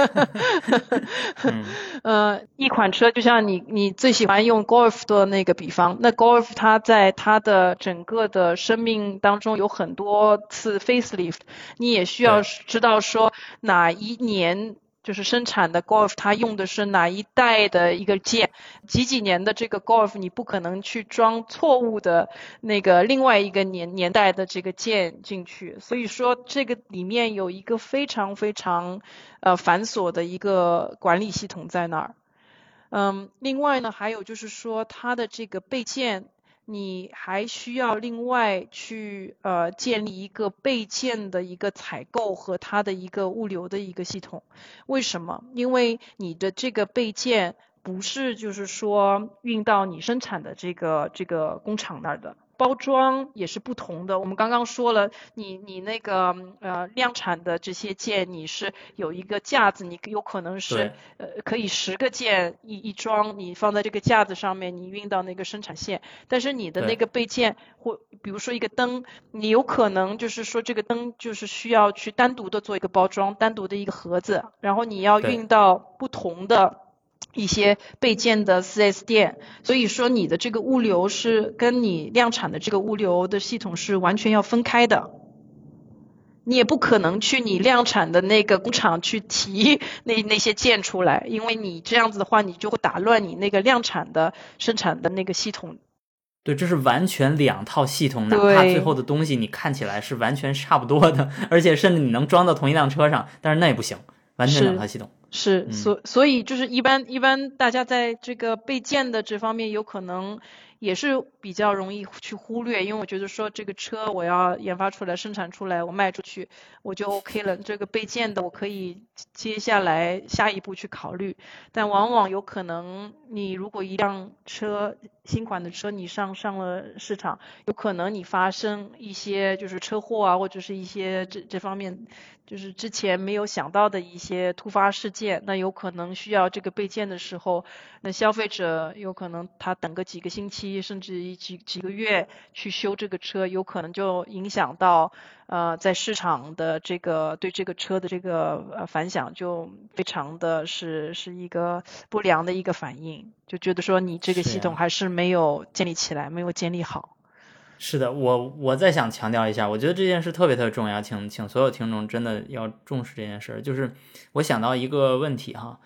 嗯 呃，一款车就像你你最喜欢用 Golf 的那个比方，那 Golf 它在它的整个的生命当中有很多次 facelift，你也需要知道说哪一年。就是生产的 Golf，它用的是哪一代的一个件，几几年的这个 Golf，你不可能去装错误的那个另外一个年年代的这个件进去，所以说这个里面有一个非常非常呃繁琐的一个管理系统在那儿。嗯，另外呢，还有就是说它的这个备件，你还需要另外去呃建立一个备件的一个采购和它的一个物流的一个系统。为什么？因为你的这个备件不是就是说运到你生产的这个这个工厂那儿的。包装也是不同的。我们刚刚说了，你你那个呃量产的这些件，你是有一个架子，你有可能是呃可以十个件一一装，你放在这个架子上面，你运到那个生产线。但是你的那个备件或比如说一个灯，你有可能就是说这个灯就是需要去单独的做一个包装，单独的一个盒子，然后你要运到不同的。一些备件的 4S 店，所以说你的这个物流是跟你量产的这个物流的系统是完全要分开的。你也不可能去你量产的那个工厂去提 那那些件出来，因为你这样子的话，你就会打乱你那个量产的生产的那个系统。对，这是完全两套系统，哪怕最后的东西你看起来是完全差不多的，而且甚至你能装到同一辆车上，但是那也不行，完全两套系统。是，所所以就是一般一般大家在这个备件的这方面有可能。也是比较容易去忽略，因为我觉得说这个车我要研发出来、生产出来，我卖出去我就 OK 了。这个备件的我可以接下来下一步去考虑，但往往有可能你如果一辆车新款的车你上上了市场，有可能你发生一些就是车祸啊，或者是一些这这方面。就是之前没有想到的一些突发事件，那有可能需要这个备件的时候，那消费者有可能他等个几个星期，甚至几几个月去修这个车，有可能就影响到呃在市场的这个对这个车的这个呃反响，就非常的是是一个不良的一个反应，就觉得说你这个系统还是没有建立起来，没有建立好。是的，我我再想强调一下，我觉得这件事特别特别重要，请请所有听众真的要重视这件事。就是我想到一个问题哈，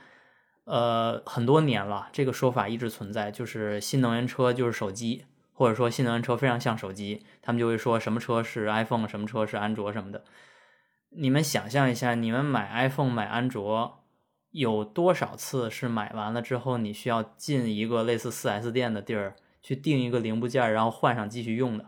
呃，很多年了，这个说法一直存在，就是新能源车就是手机，或者说新能源车非常像手机，他们就会说什么车是 iPhone，什么车是安卓什么的。你们想象一下，你们买 iPhone 买安卓，有多少次是买完了之后你需要进一个类似四 S 店的地儿？去定一个零部件，然后换上继续用的，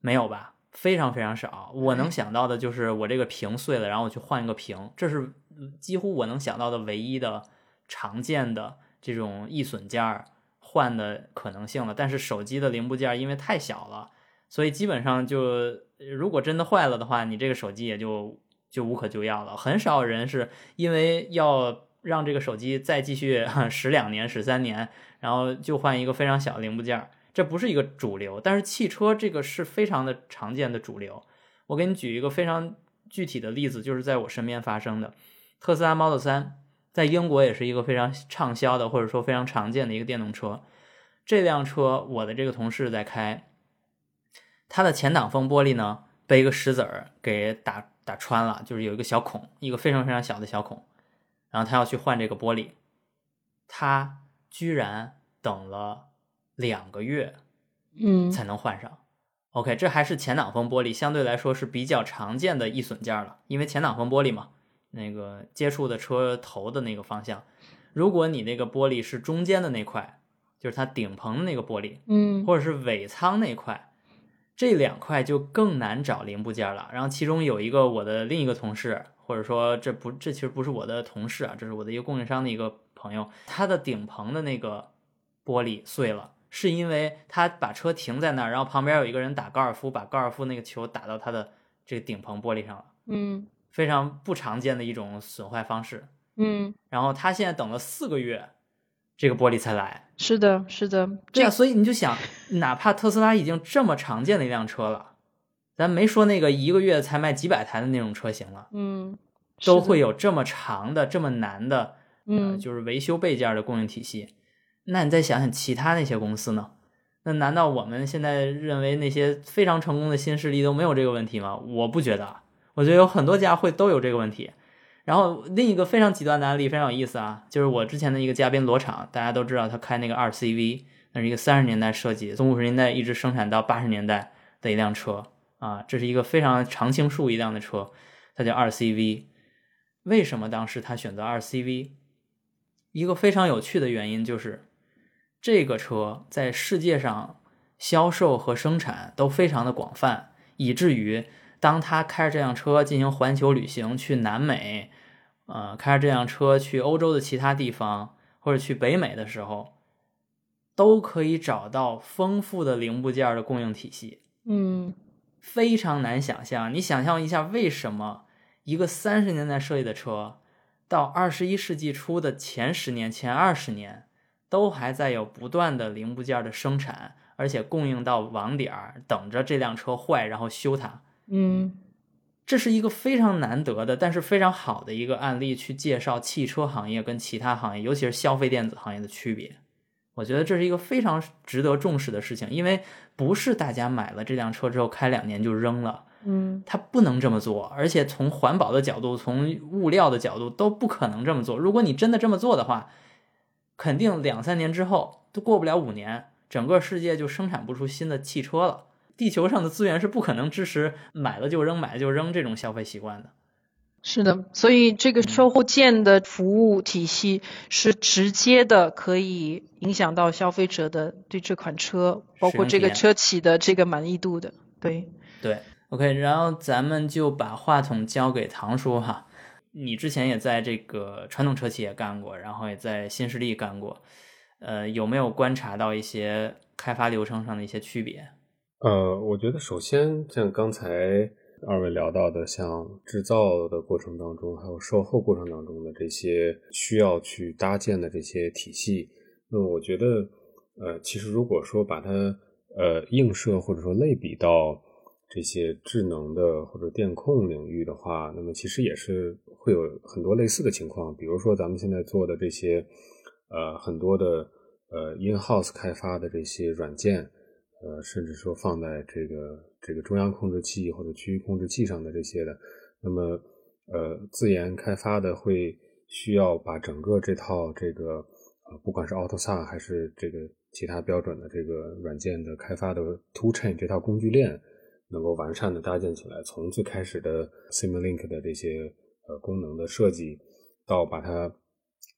没有吧？非常非常少。我能想到的就是我这个屏碎了，然后我去换一个屏，这是几乎我能想到的唯一的常见的这种易损件换的可能性了。但是手机的零部件因为太小了，所以基本上就如果真的坏了的话，你这个手机也就就无可救药了。很少人是因为要。让这个手机再继续 使两年、使三年，然后就换一个非常小的零部件，这不是一个主流。但是汽车这个是非常的常见的主流。我给你举一个非常具体的例子，就是在我身边发生的，特斯拉 Model 3在英国也是一个非常畅销的，或者说非常常见的一个电动车。这辆车我的这个同事在开，它的前挡风玻璃呢被一个石子儿给打打穿了，就是有一个小孔，一个非常非常小的小孔。然后他要去换这个玻璃，他居然等了两个月，嗯，才能换上。OK，这还是前挡风玻璃，相对来说是比较常见的易损件了。因为前挡风玻璃嘛，那个接触的车头的那个方向，如果你那个玻璃是中间的那块，就是它顶棚的那个玻璃，嗯，或者是尾舱那块，这两块就更难找零部件了。然后其中有一个我的另一个同事。或者说，这不，这其实不是我的同事啊，这是我的一个供应商的一个朋友，他的顶棚的那个玻璃碎了，是因为他把车停在那儿，然后旁边有一个人打高尔夫，把高尔夫那个球打到他的这个顶棚玻璃上了，嗯，非常不常见的一种损坏方式，嗯，然后他现在等了四个月，这个玻璃才来，是的，是的，对啊，所以你就想，哪怕特斯拉已经这么常见的一辆车了。咱没说那个一个月才卖几百台的那种车型了，嗯，都会有这么长的、这么难的，嗯，就是维修备件的供应体系。那你再想想其他那些公司呢？那难道我们现在认为那些非常成功的新势力都没有这个问题吗？我不觉得，我觉得有很多家会都有这个问题。然后另一个非常极端的案例非常有意思啊，就是我之前的一个嘉宾罗厂，大家都知道他开那个二 CV，那是一个三十年代设计，从五十年代一直生产到八十年代的一辆车。啊，这是一个非常常青树一辆的车，它叫二 CV。为什么当时他选择二 CV？一个非常有趣的原因就是，这个车在世界上销售和生产都非常的广泛，以至于当他开着这辆车进行环球旅行，去南美，呃，开着这辆车去欧洲的其他地方，或者去北美的时候，都可以找到丰富的零部件的供应体系。嗯。非常难想象，你想象一下，为什么一个三十年代设计的车，到二十一世纪初的前十年、前二十年，都还在有不断的零部件的生产，而且供应到网点儿，等着这辆车坏然后修它。嗯，这是一个非常难得的，但是非常好的一个案例，去介绍汽车行业跟其他行业，尤其是消费电子行业的区别。我觉得这是一个非常值得重视的事情，因为不是大家买了这辆车之后开两年就扔了，嗯它不能这么做，而且从环保的角度，从物料的角度都不可能这么做。如果你真的这么做的话，肯定两三年之后都过不了五年，整个世界就生产不出新的汽车了。地球上的资源是不可能支持买了就扔、买了就扔这种消费习惯的。是的，所以这个售后件的服务体系是直接的，可以影响到消费者的对这款车，包括这个车企的这个满意度的。对对，OK，然后咱们就把话筒交给唐叔哈。你之前也在这个传统车企也干过，然后也在新势力干过，呃，有没有观察到一些开发流程上的一些区别？呃，我觉得首先像刚才。二位聊到的，像制造的过程当中，还有售后过程当中的这些需要去搭建的这些体系，那么我觉得，呃，其实如果说把它呃映射或者说类比到这些智能的或者电控领域的话，那么其实也是会有很多类似的情况，比如说咱们现在做的这些呃很多的呃 in house 开发的这些软件。呃，甚至说放在这个这个中央控制器或者区域控制器上的这些的，那么呃，自研开发的会需要把整个这套这个呃，不管是 AutoSAR 还是这个其他标准的这个软件的开发的 Toolchain 这套工具链，能够完善的搭建起来，从最开始的 Simulink 的这些呃功能的设计，到把它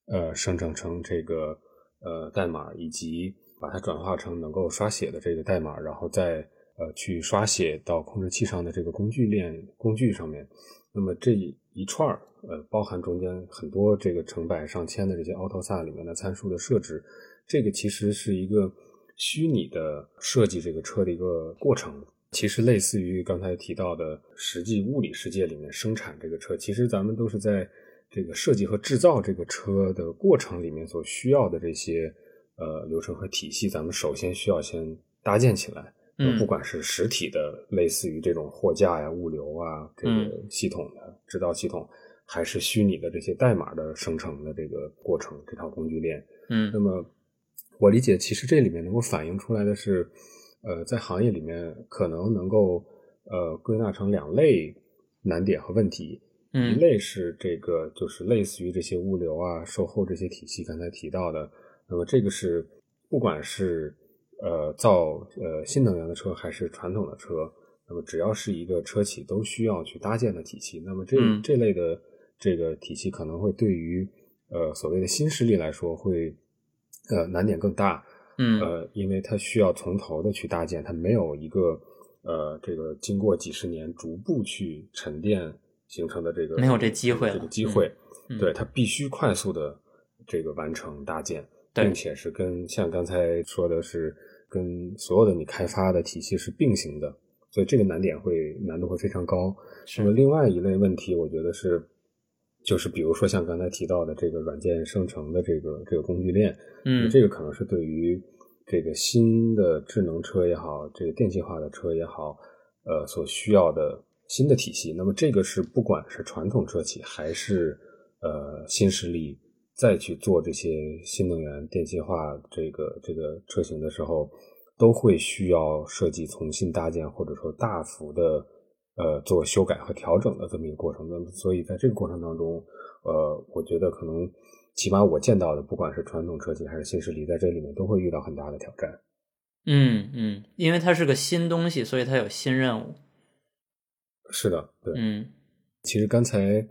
呃生成成这个呃代码以及。把它转化成能够刷写的这个代码，然后再呃去刷写到控制器上的这个工具链工具上面。那么这一串儿呃，包含中间很多这个成百上千的这些 AutoSAR 里面的参数的设置，这个其实是一个虚拟的设计这个车的一个过程。其实类似于刚才提到的实际物理世界里面生产这个车，其实咱们都是在这个设计和制造这个车的过程里面所需要的这些。呃，流程和体系，咱们首先需要先搭建起来。嗯，不管是实体的，类似于这种货架呀、物流啊这个系统的制造系统，还是虚拟的这些代码的生成的这个过程，这套工具链。嗯，那么我理解，其实这里面能够反映出来的是，呃，在行业里面可能能够呃归纳成两类难点和问题。嗯，一类是这个就是类似于这些物流啊、售后这些体系，刚才提到的。那么这个是，不管是呃造呃新能源的车还是传统的车，那么只要是一个车企都需要去搭建的体系。那么这这类的这个体系可能会对于呃所谓的新势力来说会呃难点更大。嗯，呃，因为它需要从头的去搭建，它没有一个呃这个经过几十年逐步去沉淀形成的这个没有这机会这个机会，对它必须快速的这个完成搭建。并且是跟像刚才说的是跟所有的你开发的体系是并行的，所以这个难点会难度会非常高。那么另外一类问题，我觉得是就是比如说像刚才提到的这个软件生成的这个这个工具链，嗯，这个可能是对于这个新的智能车也好，这个电气化的车也好，呃，所需要的新的体系。那么这个是不管是传统车企还是呃新势力。再去做这些新能源电气化这个这个车型的时候，都会需要设计重新搭建，或者说大幅的呃做修改和调整的这么一个过程。那么，所以在这个过程当中，呃，我觉得可能起码我见到的，不管是传统车企还是新势力，在这里面都会遇到很大的挑战。嗯嗯，因为它是个新东西，所以它有新任务。是的，对。嗯，其实刚才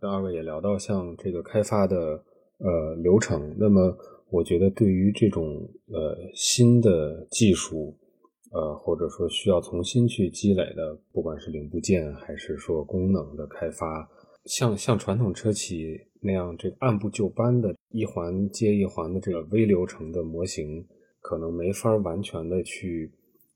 跟二位也聊到，像这个开发的。呃，流程。那么，我觉得对于这种呃新的技术，呃，或者说需要重新去积累的，不管是零部件还是说功能的开发，像像传统车企那样，这个按部就班的一环接一环的这个微流程的模型，可能没法完全的去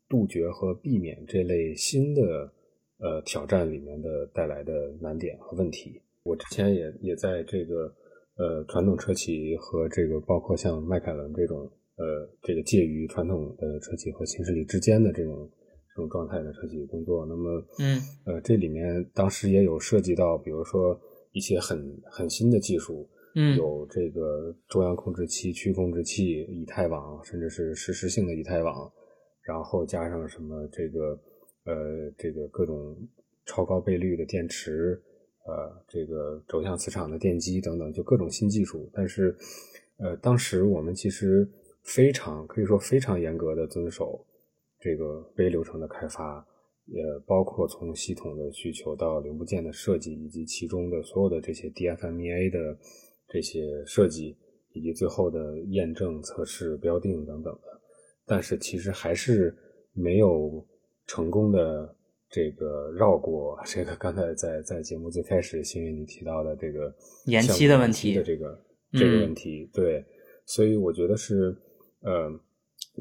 杜绝和避免这类新的呃挑战里面的带来的难点和问题。我之前也也在这个。呃，传统车企和这个包括像迈凯伦这种，呃，这个介于传统的车企和新势力之间的这种这种状态的车企工作，那么，嗯，呃，这里面当时也有涉及到，比如说一些很很新的技术，嗯，有这个中央控制器、区控制器、以太网，甚至是实时性的以太网，然后加上什么这个呃，这个各种超高倍率的电池，呃，这个轴向磁场的电机等等，就各种新技术。但是，呃，当时我们其实非常可以说非常严格的遵守这个微流程的开发，也包括从系统的需求到零部件的设计，以及其中的所有的这些 DFMEA 的这些设计，以及最后的验证、测试、标定等等的。但是其实还是没有。成功的这个绕过 这个刚才在在节目最开始，幸运你提到的这个延期的问题的这个这个问题，对，所以我觉得是呃，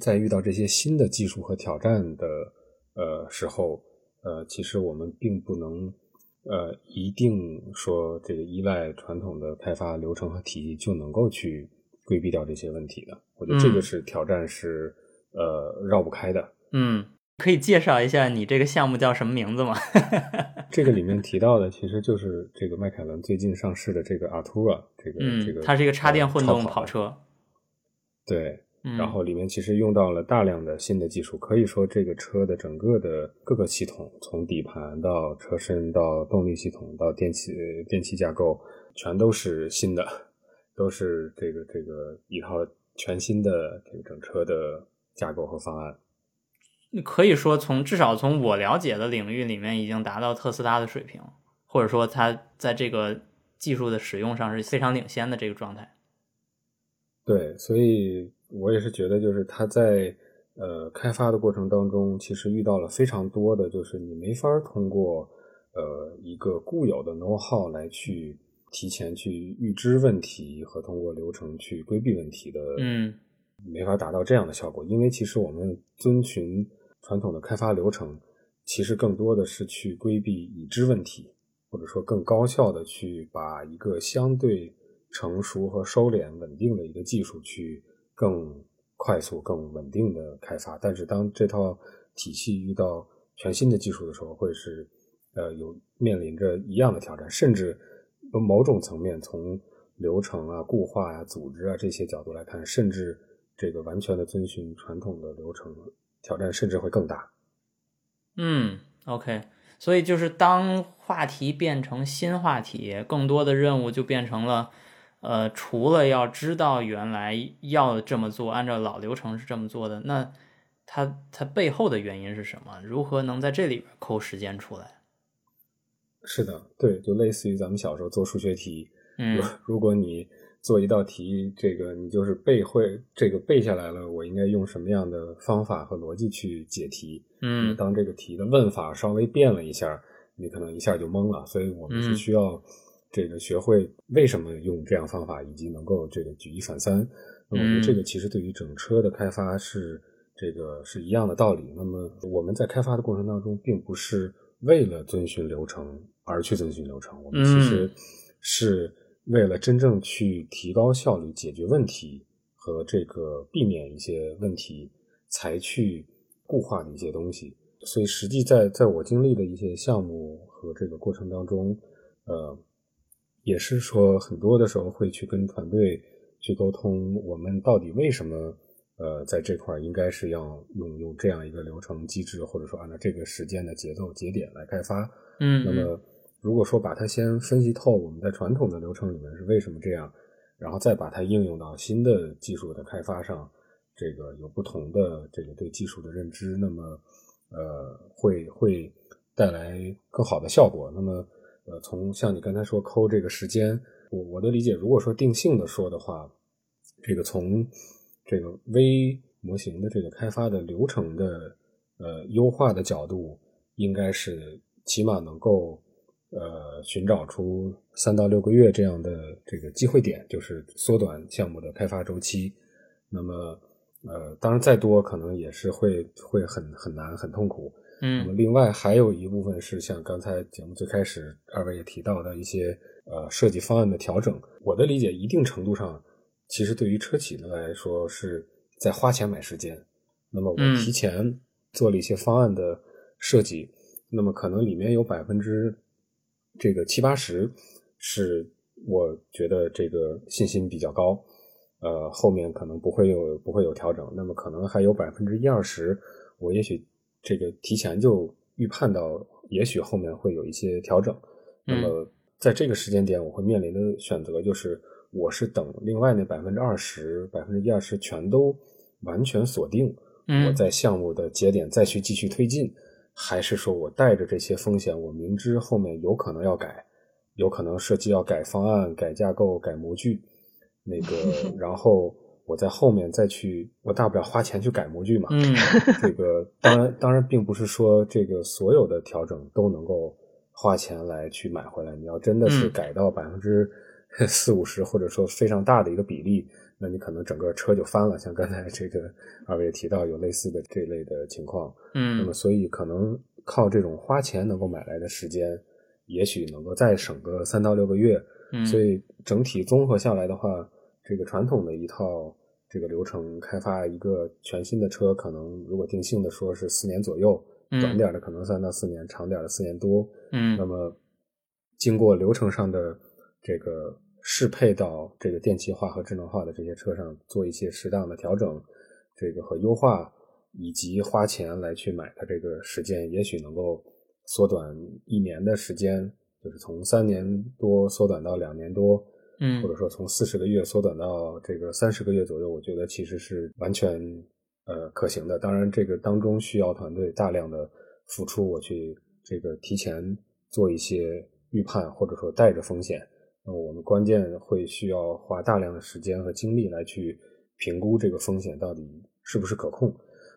在遇到这些新的技术和挑战的呃时候，呃，其实我们并不能呃一定说这个依赖传统的开发流程和体系就能够去规避掉这些问题的。我觉得这个是挑战，是呃绕不开的。嗯。可以介绍一下你这个项目叫什么名字吗？这个里面提到的其实就是这个迈凯伦最近上市的这个 Artura，这个这个它是一个插电混动跑车。对，然后里面其实用到了大量的新的技术，可以说这个车的整个的各个系统，从底盘到车身到动力系统到电气电气架构，全都是新的，都是这个这个一套全新的这个整车的架构和方案。可以说，从至少从我了解的领域里面，已经达到特斯拉的水平，或者说它在这个技术的使用上是非常领先的这个状态。对，所以我也是觉得，就是它在呃开发的过程当中，其实遇到了非常多的，就是你没法通过呃一个固有的 know how 来去提前去预知问题和通过流程去规避问题的，嗯，没法达到这样的效果，因为其实我们遵循。传统的开发流程，其实更多的是去规避已知问题，或者说更高效的去把一个相对成熟和收敛、稳定的一个技术去更快速、更稳定的开发。但是当这套体系遇到全新的技术的时候，会是呃有面临着一样的挑战，甚至某种层面从流程啊、固化啊、组织啊这些角度来看，甚至这个完全的遵循传统的流程。挑战甚至会更大。嗯，OK，所以就是当话题变成新话题，更多的任务就变成了，呃，除了要知道原来要这么做，按照老流程是这么做的，那它它背后的原因是什么？如何能在这里边抠时间出来？是的，对，就类似于咱们小时候做数学题，嗯，如果你。做一道题，这个你就是背会这个背下来了，我应该用什么样的方法和逻辑去解题？嗯，当这个题的问法稍微变了一下，你可能一下就懵了。所以我们是需要这个学会为什么用这样方法，以及能够这个举一反三。那么我觉得这个其实对于整车的开发是这个是一样的道理。那么我们在开发的过程当中，并不是为了遵循流程而去遵循流程，我们其实是。为了真正去提高效率、解决问题和这个避免一些问题，才去固化的一些东西。所以，实际在在我经历的一些项目和这个过程当中，呃，也是说很多的时候会去跟团队去沟通，我们到底为什么呃在这块应该是要用用这样一个流程机制，或者说按照这个时间的节奏节点来开发。嗯，那么。如果说把它先分析透，我们在传统的流程里面是为什么这样，然后再把它应用到新的技术的开发上，这个有不同的这个对技术的认知，那么呃会会带来更好的效果。那么呃从像你刚才说抠这个时间，我我的理解，如果说定性的说的话，这个从这个微模型的这个开发的流程的呃优化的角度，应该是起码能够。呃，寻找出三到六个月这样的这个机会点，就是缩短项目的开发周期。那么，呃，当然再多可能也是会会很很难很痛苦。嗯。那么，另外还有一部分是像刚才节目最开始二位也提到的一些呃设计方案的调整。我的理解，一定程度上，其实对于车企来说是在花钱买时间。那么，我提前做了一些方案的设计，那么可能里面有百分之。这个七八十是我觉得这个信心比较高，呃，后面可能不会有不会有调整，那么可能还有百分之一二十，我也许这个提前就预判到，也许后面会有一些调整。那么在这个时间点，我会面临的选择就是，我是等另外那百分之二十、百分之一二十全都完全锁定，我在项目的节点再去继续推进，还是说我带着这些风险，我明知后面有可能要改，有可能设计要改方案、改架构、改模具，那个，然后。我在后面再去，我大不了花钱去改模具嘛。嗯，这个当然当然并不是说这个所有的调整都能够花钱来去买回来。你要真的是改到百分之四五十，或者说非常大的一个比例，那你可能整个车就翻了。像刚才这个 二位提到有类似的这类的情况。嗯，那么所以可能靠这种花钱能够买来的时间，也许能够再省个三到六个月。嗯，所以整体综合下来的话，这个传统的一套。这个流程开发一个全新的车，可能如果定性的说是四年左右，短点的可能三到四年，长点的四年多。嗯，那么经过流程上的这个适配到这个电气化和智能化的这些车上做一些适当的调整，这个和优化，以及花钱来去买它这个时间，也许能够缩短一年的时间，就是从三年多缩短到两年多。嗯，或者说从四十个月缩短到这个三十个月左右，我觉得其实是完全呃可行的。当然，这个当中需要团队大量的付出，我去这个提前做一些预判，或者说带着风险。那我们关键会需要花大量的时间和精力来去评估这个风险到底是不是可控。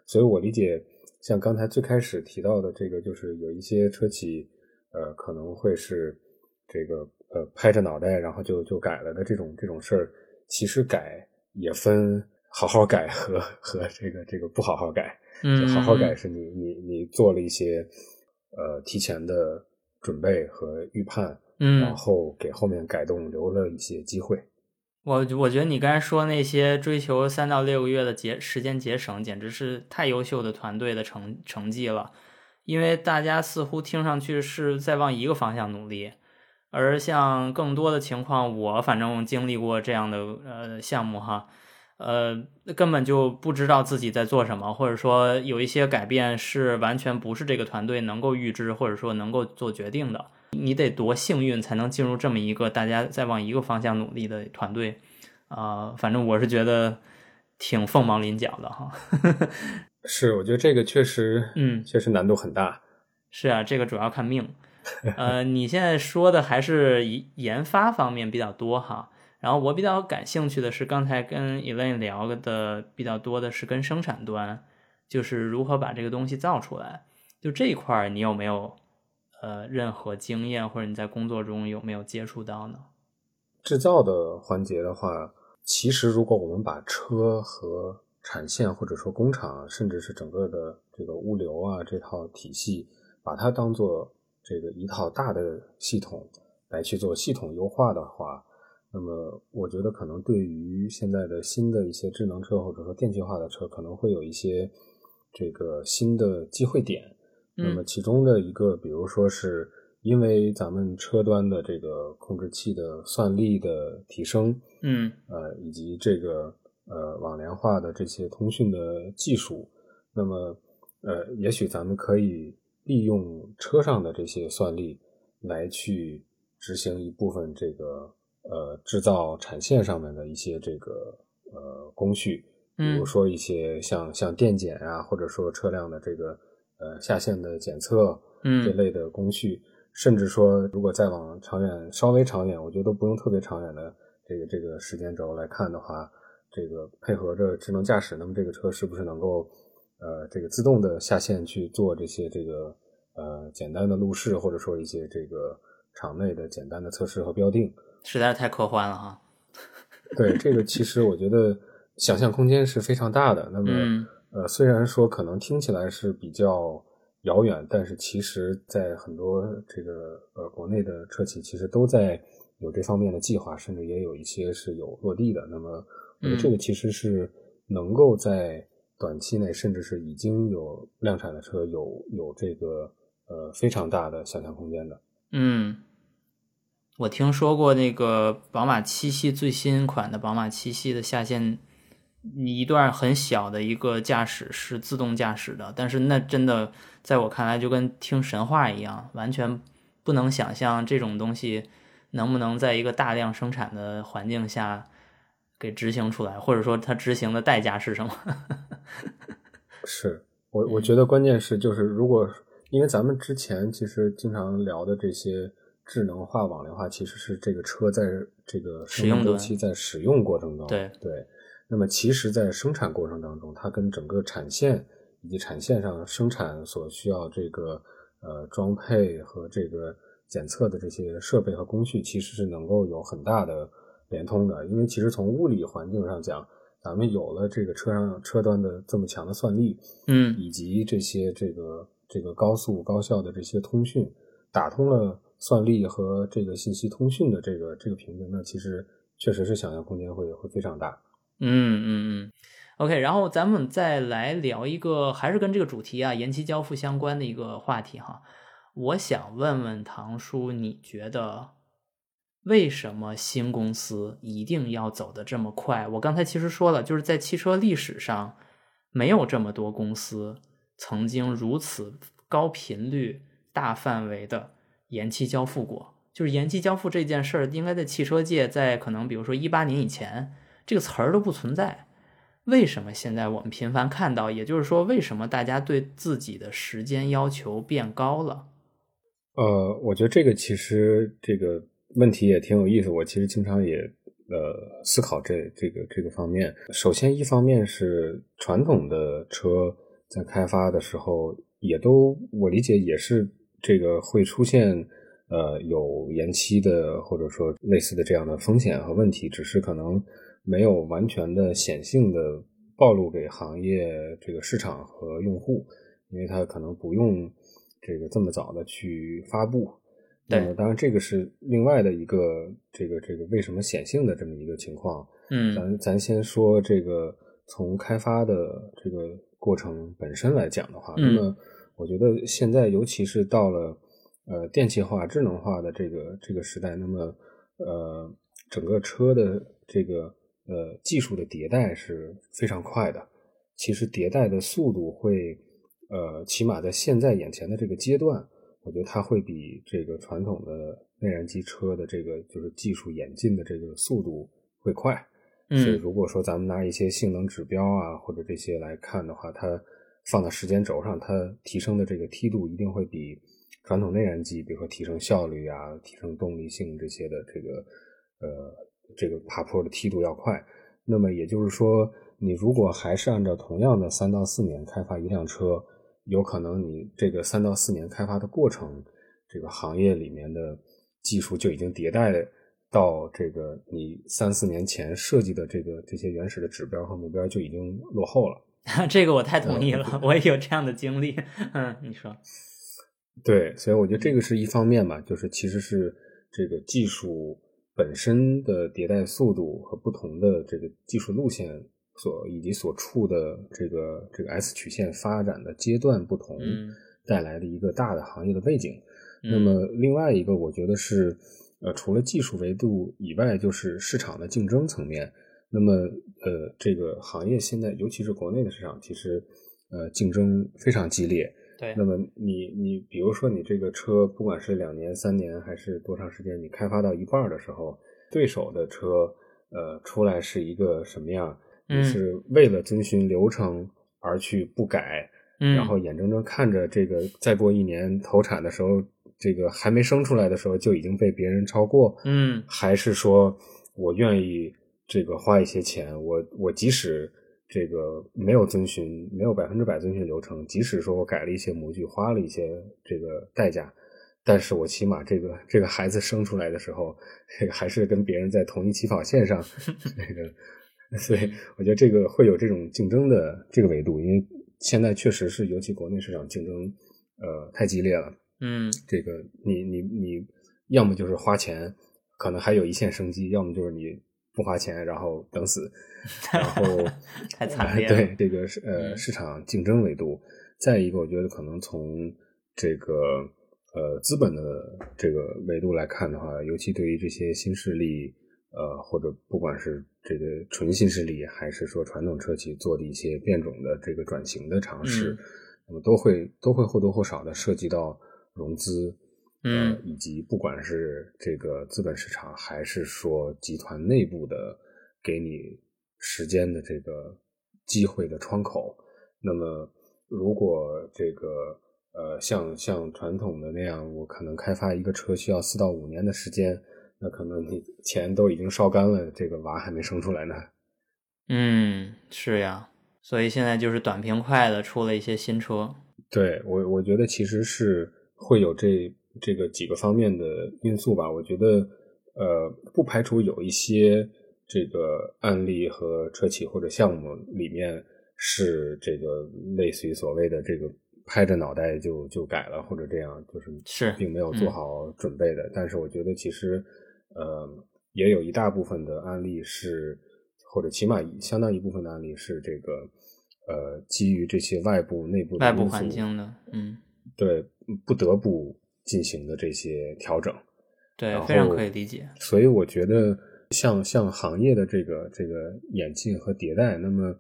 所以我理解，像刚才最开始提到的这个，就是有一些车企呃可能会是这个。呃，拍着脑袋然后就就改了的这种这种事儿，其实改也分好好改和和这个这个不好好改。嗯，好好改是你你你做了一些呃提前的准备和预判，嗯，然后给后面改动留了一些机会。我我觉得你刚才说那些追求三到六个月的节时间节省，简直是太优秀的团队的成成绩了，因为大家似乎听上去是在往一个方向努力。而像更多的情况，我反正经历过这样的呃项目哈，呃根本就不知道自己在做什么，或者说有一些改变是完全不是这个团队能够预知或者说能够做决定的。你得多幸运才能进入这么一个大家在往一个方向努力的团队啊！反正我是觉得挺凤毛麟角的哈。是，我觉得这个确实，嗯，确实难度很大。是啊，这个主要看命。呃，你现在说的还是研发方面比较多哈，然后我比较感兴趣的是刚才跟 Elaine 聊的比较多的是跟生产端，就是如何把这个东西造出来，就这一块你有没有呃任何经验，或者你在工作中有没有接触到呢？制造的环节的话，其实如果我们把车和产线或者说工厂，甚至是整个的这个物流啊这套体系，把它当做这个一套大的系统来去做系统优化的话，那么我觉得可能对于现在的新的一些智能车或者说电气化的车，可能会有一些这个新的机会点。那么其中的一个，比如说是因为咱们车端的这个控制器的算力的提升，嗯，呃，以及这个呃网联化的这些通讯的技术，那么呃，也许咱们可以。利用车上的这些算力来去执行一部分这个呃制造产线上面的一些这个呃工序，比如说一些像像电检啊，或者说车辆的这个呃下线的检测这类的工序，甚至说如果再往长远稍微长远，我觉得都不用特别长远的这个这个时间轴来看的话，这个配合着智能驾驶，那么这个车是不是能够？呃，这个自动的下线去做这些这个呃简单的路试，或者说一些这个场内的简单的测试和标定，实在是太科幻了哈。对，这个其实我觉得想象空间是非常大的。那么呃，虽然说可能听起来是比较遥远，但是其实在很多这个呃国内的车企其实都在有这方面的计划，甚至也有一些是有落地的。那么我觉得这个其实是能够在。短期内，甚至是已经有量产的车，有有这个呃非常大的想象空间的。嗯，我听说过那个宝马七系最新款的宝马七系的下线你一段很小的一个驾驶是自动驾驶的，但是那真的在我看来就跟听神话一样，完全不能想象这种东西能不能在一个大量生产的环境下给执行出来，或者说它执行的代价是什么？是我我觉得关键是就是如果因为咱们之前其实经常聊的这些智能化、网联化，其实是这个车在这个使用周期在使用过程中，对对。那么其实，在生产过程当中，它跟整个产线以及产线上生产所需要这个呃装配和这个检测的这些设备和工序，其实是能够有很大的连通的。因为其实从物理环境上讲，咱们有了这个车上车端的这么强的算力，嗯，以及这些这个这个高速高效的这些通讯，打通了算力和这个信息通讯的这个这个瓶颈，那其实确实是想象空间会会非常大。嗯嗯嗯，OK，然后咱们再来聊一个还是跟这个主题啊延期交付相关的一个话题哈。我想问问唐叔，你觉得为什么新公司一定要走得这么快？我刚才其实说了，就是在汽车历史上没有这么多公司曾经如此高频率、大范围的延期交付过。就是延期交付这件事儿，应该在汽车界，在可能比如说一八年以前。这个词儿都不存在，为什么现在我们频繁看到？也就是说，为什么大家对自己的时间要求变高了？呃，我觉得这个其实这个问题也挺有意思。我其实经常也呃思考这这个这个方面。首先，一方面是传统的车在开发的时候，也都我理解也是这个会出现呃有延期的，或者说类似的这样的风险和问题，只是可能。没有完全的显性的暴露给行业这个市场和用户，因为它可能不用这个这么早的去发布。对，当然这个是另外的一个这个这个为什么显性的这么一个情况。嗯，咱咱先说这个从开发的这个过程本身来讲的话，那么我觉得现在尤其是到了呃电气化、智能化的这个这个时代，那么呃整个车的这个。呃，技术的迭代是非常快的。其实迭代的速度会，呃，起码在现在眼前的这个阶段，我觉得它会比这个传统的内燃机车的这个就是技术演进的这个速度会快。嗯，所以如果说咱们拿一些性能指标啊或者这些来看的话，它放到时间轴上，它提升的这个梯度一定会比传统内燃机，比如说提升效率啊、提升动力性这些的这个，呃。这个爬坡的梯度要快，那么也就是说，你如果还是按照同样的三到四年开发一辆车，有可能你这个三到四年开发的过程，这个行业里面的技术就已经迭代到这个你三四年前设计的这个这些原始的指标和目标就已经落后了。这个我太同意了，我也有这样的经历。嗯，你说，对，所以我觉得这个是一方面吧，就是其实是这个技术。本身的迭代速度和不同的这个技术路线所以及所处的这个这个 S 曲线发展的阶段不同，带来的一个大的行业的背景。那么另外一个，我觉得是呃，除了技术维度以外，就是市场的竞争层面。那么呃，这个行业现在，尤其是国内的市场，其实呃竞争非常激烈。对，那么你你比如说你这个车，不管是两年、三年还是多长时间，你开发到一半的时候，对手的车呃出来是一个什么样？你是为了遵循流程而去不改，然后眼睁睁看着这个再过一年投产的时候，这个还没生出来的时候就已经被别人超过？嗯，还是说我愿意这个花一些钱，我我即使。这个没有遵循，没有百分之百遵循流程。即使说我改了一些模具，花了一些这个代价，但是我起码这个这个孩子生出来的时候，这个还是跟别人在同一起跑线上。那个，所以我觉得这个会有这种竞争的这个维度，因为现在确实是，尤其国内市场竞争，呃，太激烈了。嗯，这个你你你要么就是花钱，可能还有一线生机；要么就是你。不花钱，然后等死，然后太惨烈。对这个是呃市场竞争维度，再一个，我觉得可能从这个呃资本的这个维度来看的话，尤其对于这些新势力，呃，或者不管是这个纯新势力，还是说传统车企做的一些变种的这个转型的尝试，嗯。那么都会都会或多或少的涉及到融资，嗯呃，以及不管是这个资本市场，还是说集团内部的给你时间的这个机会的窗口，那么如果这个呃像像传统的那样，我可能开发一个车需要四到五年的时间，那可能你钱都已经烧干了，这个娃还没生出来呢。嗯，是呀，所以现在就是短平快的出了一些新车。对我，我觉得其实是会有这这个几个方面的因素吧。我觉得，呃，不排除有一些这个案例和车企或者项目里面是这个类似于所谓的这个拍着脑袋就就改了，或者这样就是是并没有做嗯好准备的。但是我觉得其实，呃，也有一大部分的案例是，或者起码相当一部分的案例是这个。呃，基于这些外部、内部的外部环境的，嗯，对，不得不进行的这些调整，对，非常可以理解。所以我觉得像像行业的这个这个演进和迭代，那么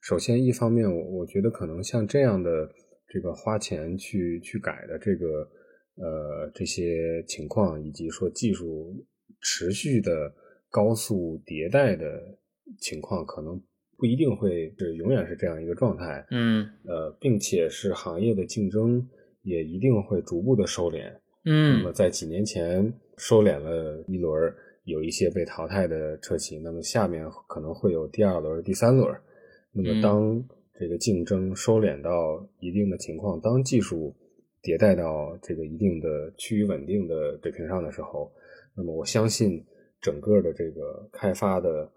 首先一方面我我觉得可能像这样的这个花钱去去改的这个呃这些情况，以及说技术持续的高速迭代的情况，可能不一定会是永远是这样一个状态。嗯呃，并且是行业的竞争也一定会逐步的收敛。嗯那么嗯在几年前收敛了一轮儿，有一些被淘汰的车企，那么下面可能会有第二轮、第三轮。那嗯么当这个竞争收敛到一定的情况，当技术迭代到这个一定的趋于稳定的水平上的时候，那么我相信整个的这个开发的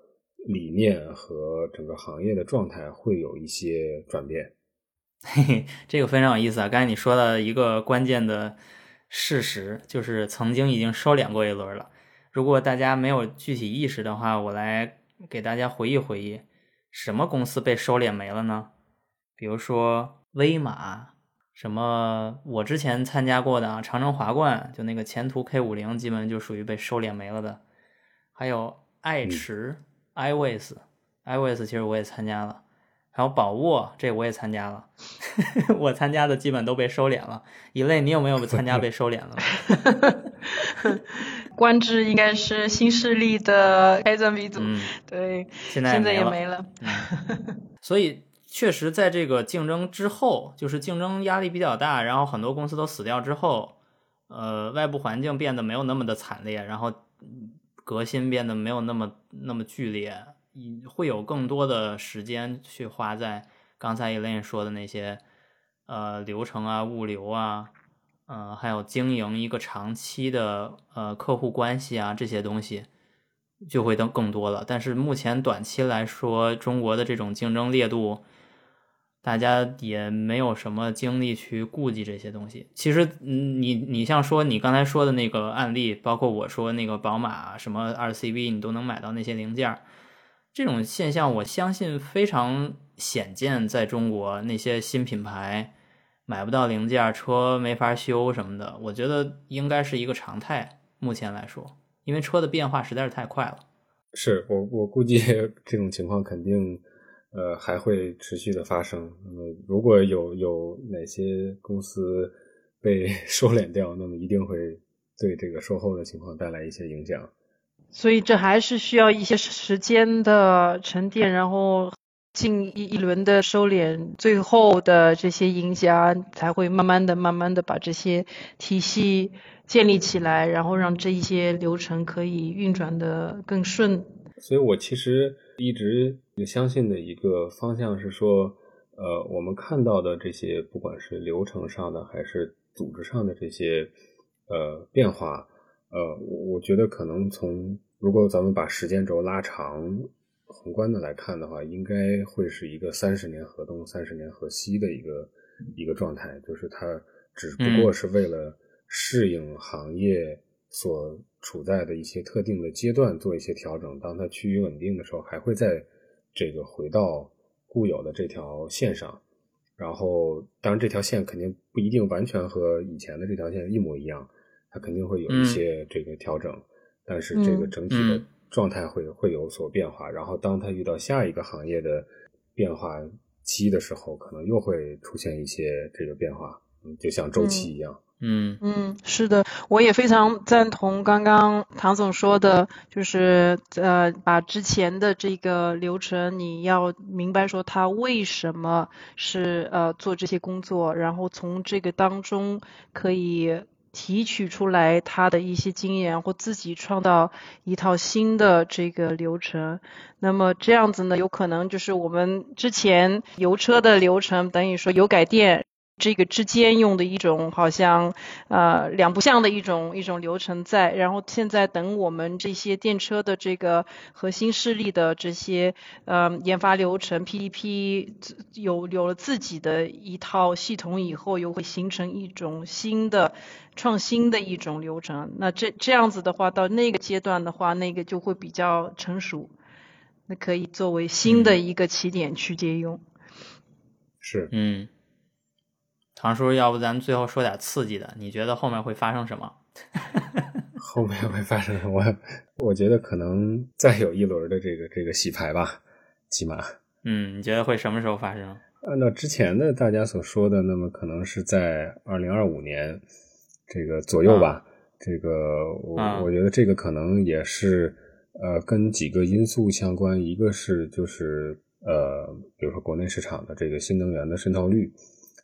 理念和整个行业的状态会有一些转变。嘿嘿，这个非常有意思啊！刚才你说的一个关键的事实，就是曾经已经收敛过一轮了。如果大家没有具体意识的话，我来给大家回忆回忆，什么公司被收敛没了呢？比如说威马，什么我之前参加过的啊，长城华冠，就那个前途 K 五零，基本就属于被收敛没了的。还有爱驰、iWays、iWays 其实我也参加了。还有宝沃，这我也参加了，我参加的基本都被收敛了。一类，你有没有参加被收敛了？官至应该是新势力的开战鼻祖，嗯，对，现在现在也没没了。嗯，所以确实在这个竞争之后，就是竞争压力比较大，然后很多公司都死掉之后，呃，外部环境变得没有那么的惨烈，然后嗯革新变得没有那么那么剧烈，嗯会有更多的时间去花在刚才 Elaine 说的那些呃流程啊、物流啊，呃，还有经营一个长期的呃客户关系啊这些东西。就会更更多了。但是目前短期来说，中国的这种竞争烈度，大家也没有什么精力去顾及这些东西。其实，你你像说你刚才说的那个案例，包括我说那个宝马什么二 CV，你都能买到那些零件儿，这种现象我相信非常显见，在中国那些新品牌买不到零件，车没法修什么的，我觉得应该是一个常态。目前来说。因为车的变化实在是太快了，是我我估计 这种情况肯定呃还会持续的发生。那么如果有有哪些公司被 收敛掉，那么一定会对这个售后的情况带来一些影响。所以这还是需要一些时间的沉淀，然后进一一轮的收敛，最后的这些赢家才会慢慢的、慢慢的把这些体系建立起来，然后让这一些流程可以运转的更顺。所以我其实一直也相信的一个方向是说，呃，我们看到的这些，不管是流程上的还是组织上的这些呃变化，呃，我我觉得可能从如果咱们把时间轴拉长，宏观的来看的话，应该会是一个三十年河东、三十年河西的一个一个状态，就是它只不过是为了适应行业所处在的一些特定的阶段做一些调整。当它趋于稳定的时候，还会在这个回到固有的这条线上。然后，当然这条线肯定不一定完全和以前的这条线一模一样，它肯定会有一些这个调整。但是这个整体的嗯状态会会有所变化，然后当它遇到下一个行业的变化期的时候，可能又会出现一些这个变化，嗯，就像周期一样。嗯嗯，是的，我也非常赞同刚刚唐总说的，就是呃，把之前的这个流程，你要明白说他为什么是呃做这些工作，然后从这个当中可以提取出来他的一些经验，或自己创造一套新的这个流程。那么这样子呢，有可能就是我们之前油车的流程，等于说油改电。这个之间用的一种好像呃两不像的一种一种流程在，然后现在等我们这些电车的这个核心势力的这些呃研发流程 PDP 有有了自己的一套系统以后，又会形成一种新的创新的一种流程。那这这样子的话，到那个阶段的话，那个就会比较成熟，那可以作为新的一个起点去借用。是，嗯。唐叔，要不咱最后说点刺激的？你觉得后面会发生什么？后面会发生什么？我觉得可能再有一轮的这个这个洗牌吧，起码。嗯，你觉得会什么时候发生？按照之前的大家所说的，那么可能是在二零二五年这个左右吧。这个我我觉得这个可能也是呃跟几个因素相关，一个是就是呃比如说国内市场的这个新能源的渗透率。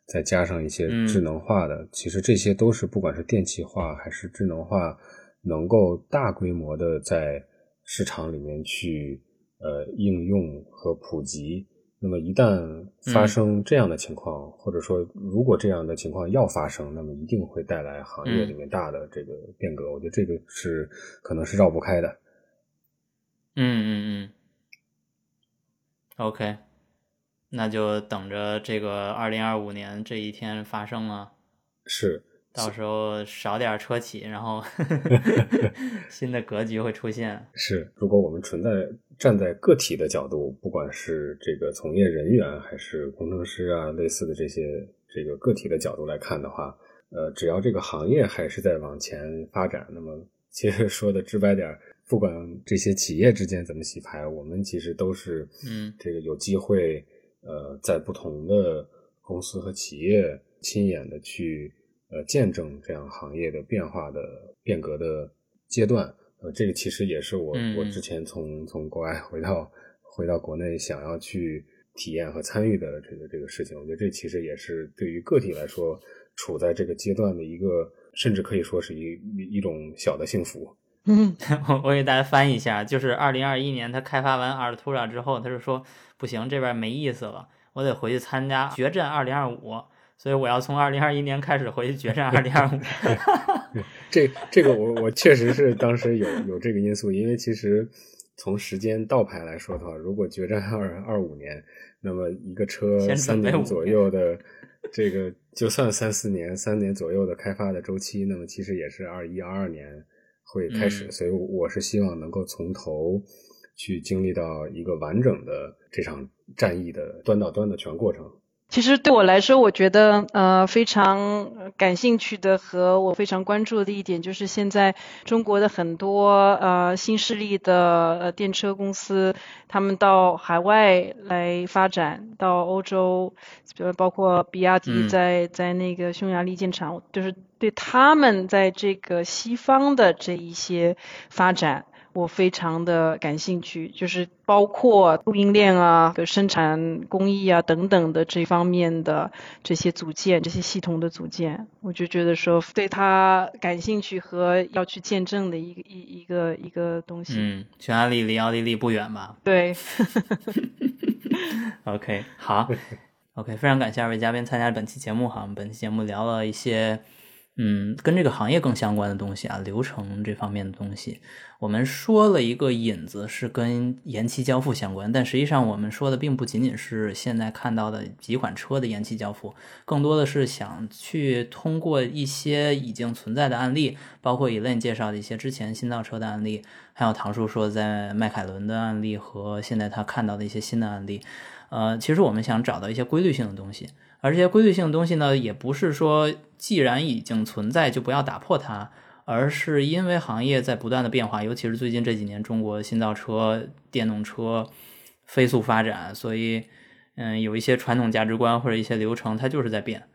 再加上一些智能化的，其实这些都是不管是电气化还是智能化，能够大规模的在市场里面去呃应用和普及。那么一旦发生这样的情况，或者说如果这样的情况要发生，那么一定会带来行业里面大的这个变革。我觉得这个是可能是绕不开的。嗯嗯嗯。OK。那就等着这个二零二五年这一天发生了，是，到时候少点车企，然后 新的格局会出现。是，如果我们存在站在个体的角度，不管是这个从业人员还是工程师啊，类似的这些这个个体的角度来看的话，呃，只要这个行业还是在往前发展，那么 其实说的直白点，不管这些企业之间怎么洗牌，我们其实都是嗯，这个有机会。呃，在不同的公司和企业亲眼的去呃见证这样行业的变化的变革的阶段，呃，这个其实也是我我之前从从国外回到回到国内想要去体验和参与的这个这个事情。我觉得这其实也是对于个体来说，处在这个阶段的一个，甚至可以说是一一种小的幸福。嗯，我我给大家翻译一下，就是二零二一年他开发完 Artura 之后，他就说不行，这边没意思了，我得回去参加决战二零二五，所以我要从二零二一年开始回去决战二零二五。这这个我我确实是当时有有这个因素，因为其实从时间倒排来说的话，如果决战二二五年，那么一个车三年左右的这个，就算三四年三年左右的开发的周期，那么其实也是二一二二年。会开始，所以我是希望能够从头去经历到一个完整的这场战役的端到端的全过程。其实对我来说，我觉得呃非常感兴趣的和我非常关注的一点，就是现在中国的很多呃新势力的呃电车公司，他们到海外来发展，到欧洲，包括比亚迪在在那个匈牙利建厂，就是对他们在这个西方的这一些发展。我非常的感兴趣，就是包括供应链啊、生产工艺啊等等的这方面的这些组件、这些系统的组件，我就觉得说对它感兴趣和要去见证的一个一一个一个东西。嗯，匈牙利离奥地利不远吧？对。OK，好，OK，非常感谢二位嘉宾参加本期节目哈。我们本期节目聊了一些。嗯，跟这个行业更相关的东西啊，流程这方面的东西，我们说了一个引子是跟延期交付相关，但实际上我们说的并不仅仅是现在看到的几款车的延期交付，更多的是想去通过一些已经存在的案例，包括 Elaine 介绍的一些之前新造车的案例，还有唐叔说在迈凯伦的案例和现在他看到的一些新的案例，呃，其实我们想找到一些规律性的东西。而这些规律性的东西呢，也不是说既然已经存在就不要打破它，而是因为行业在不断的变化，尤其是最近这几年，中国新造车、电动车飞速发展，所以，嗯，有一些传统价值观或者一些流程，它就是在变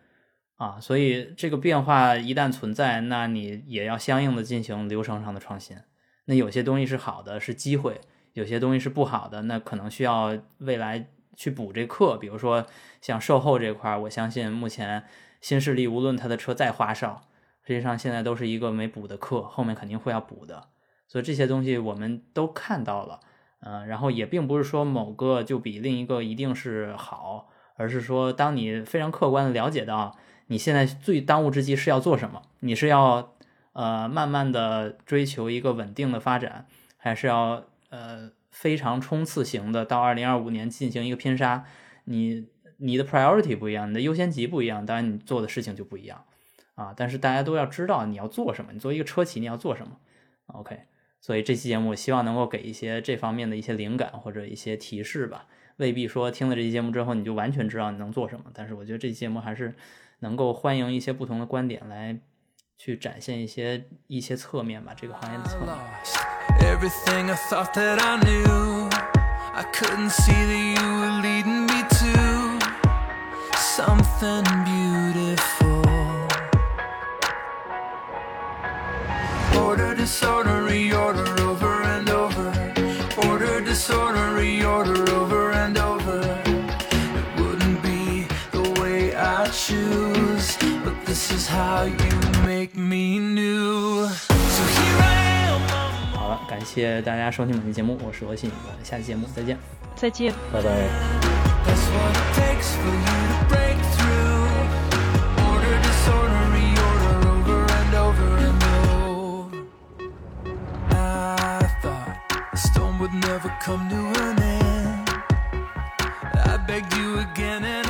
啊。所以这个变化一旦存在，那你也要相应的进行流程上的创新。那有些东西是好的，是机会；有些东西是不好的，那可能需要未来去补这课。比如说像售后这块，我相信目前新势力无论他的车再花哨。实际上现在都是一个没补的课，后面肯定会要补的，所以这些东西我们都看到了，嗯，然后也并不是说某个就比另一个一定是好，而是说当你非常客观的了解到你现在最当务之急是要做什么，你是要呃慢慢的追求一个稳定的发展，还是要呃非常冲刺型的到二零二五年进行一个拼杀，你你的 priority 不一样，你的优先级不一样，当然你做的事情就不一样。啊！但是大家都要知道你要做什么，你作为一个车企你要做什么？OK，所以这期节目希望能够给一些这方面的一些灵感或者一些提示吧。未必说听了这期节目之后你就完全知道你能做什么，但是我觉得这期节目还是能够欢迎一些不同的观点来去展现一些一些侧面吧，这个行业的侧面。Everything I thought that I knew, I couldn't see that you were leading me to something beautiful. Order, disorder, reorder over and over. Order, disorder, reorder over and over. It wouldn't be the way I choose, but this is how you make me new. 感谢大家收听本期节目，我是罗信，我们下期节目再见。再见，拜拜。That's what it takes for you to break through. Order disorder reorder over and over and would never come to an end. I begged you again and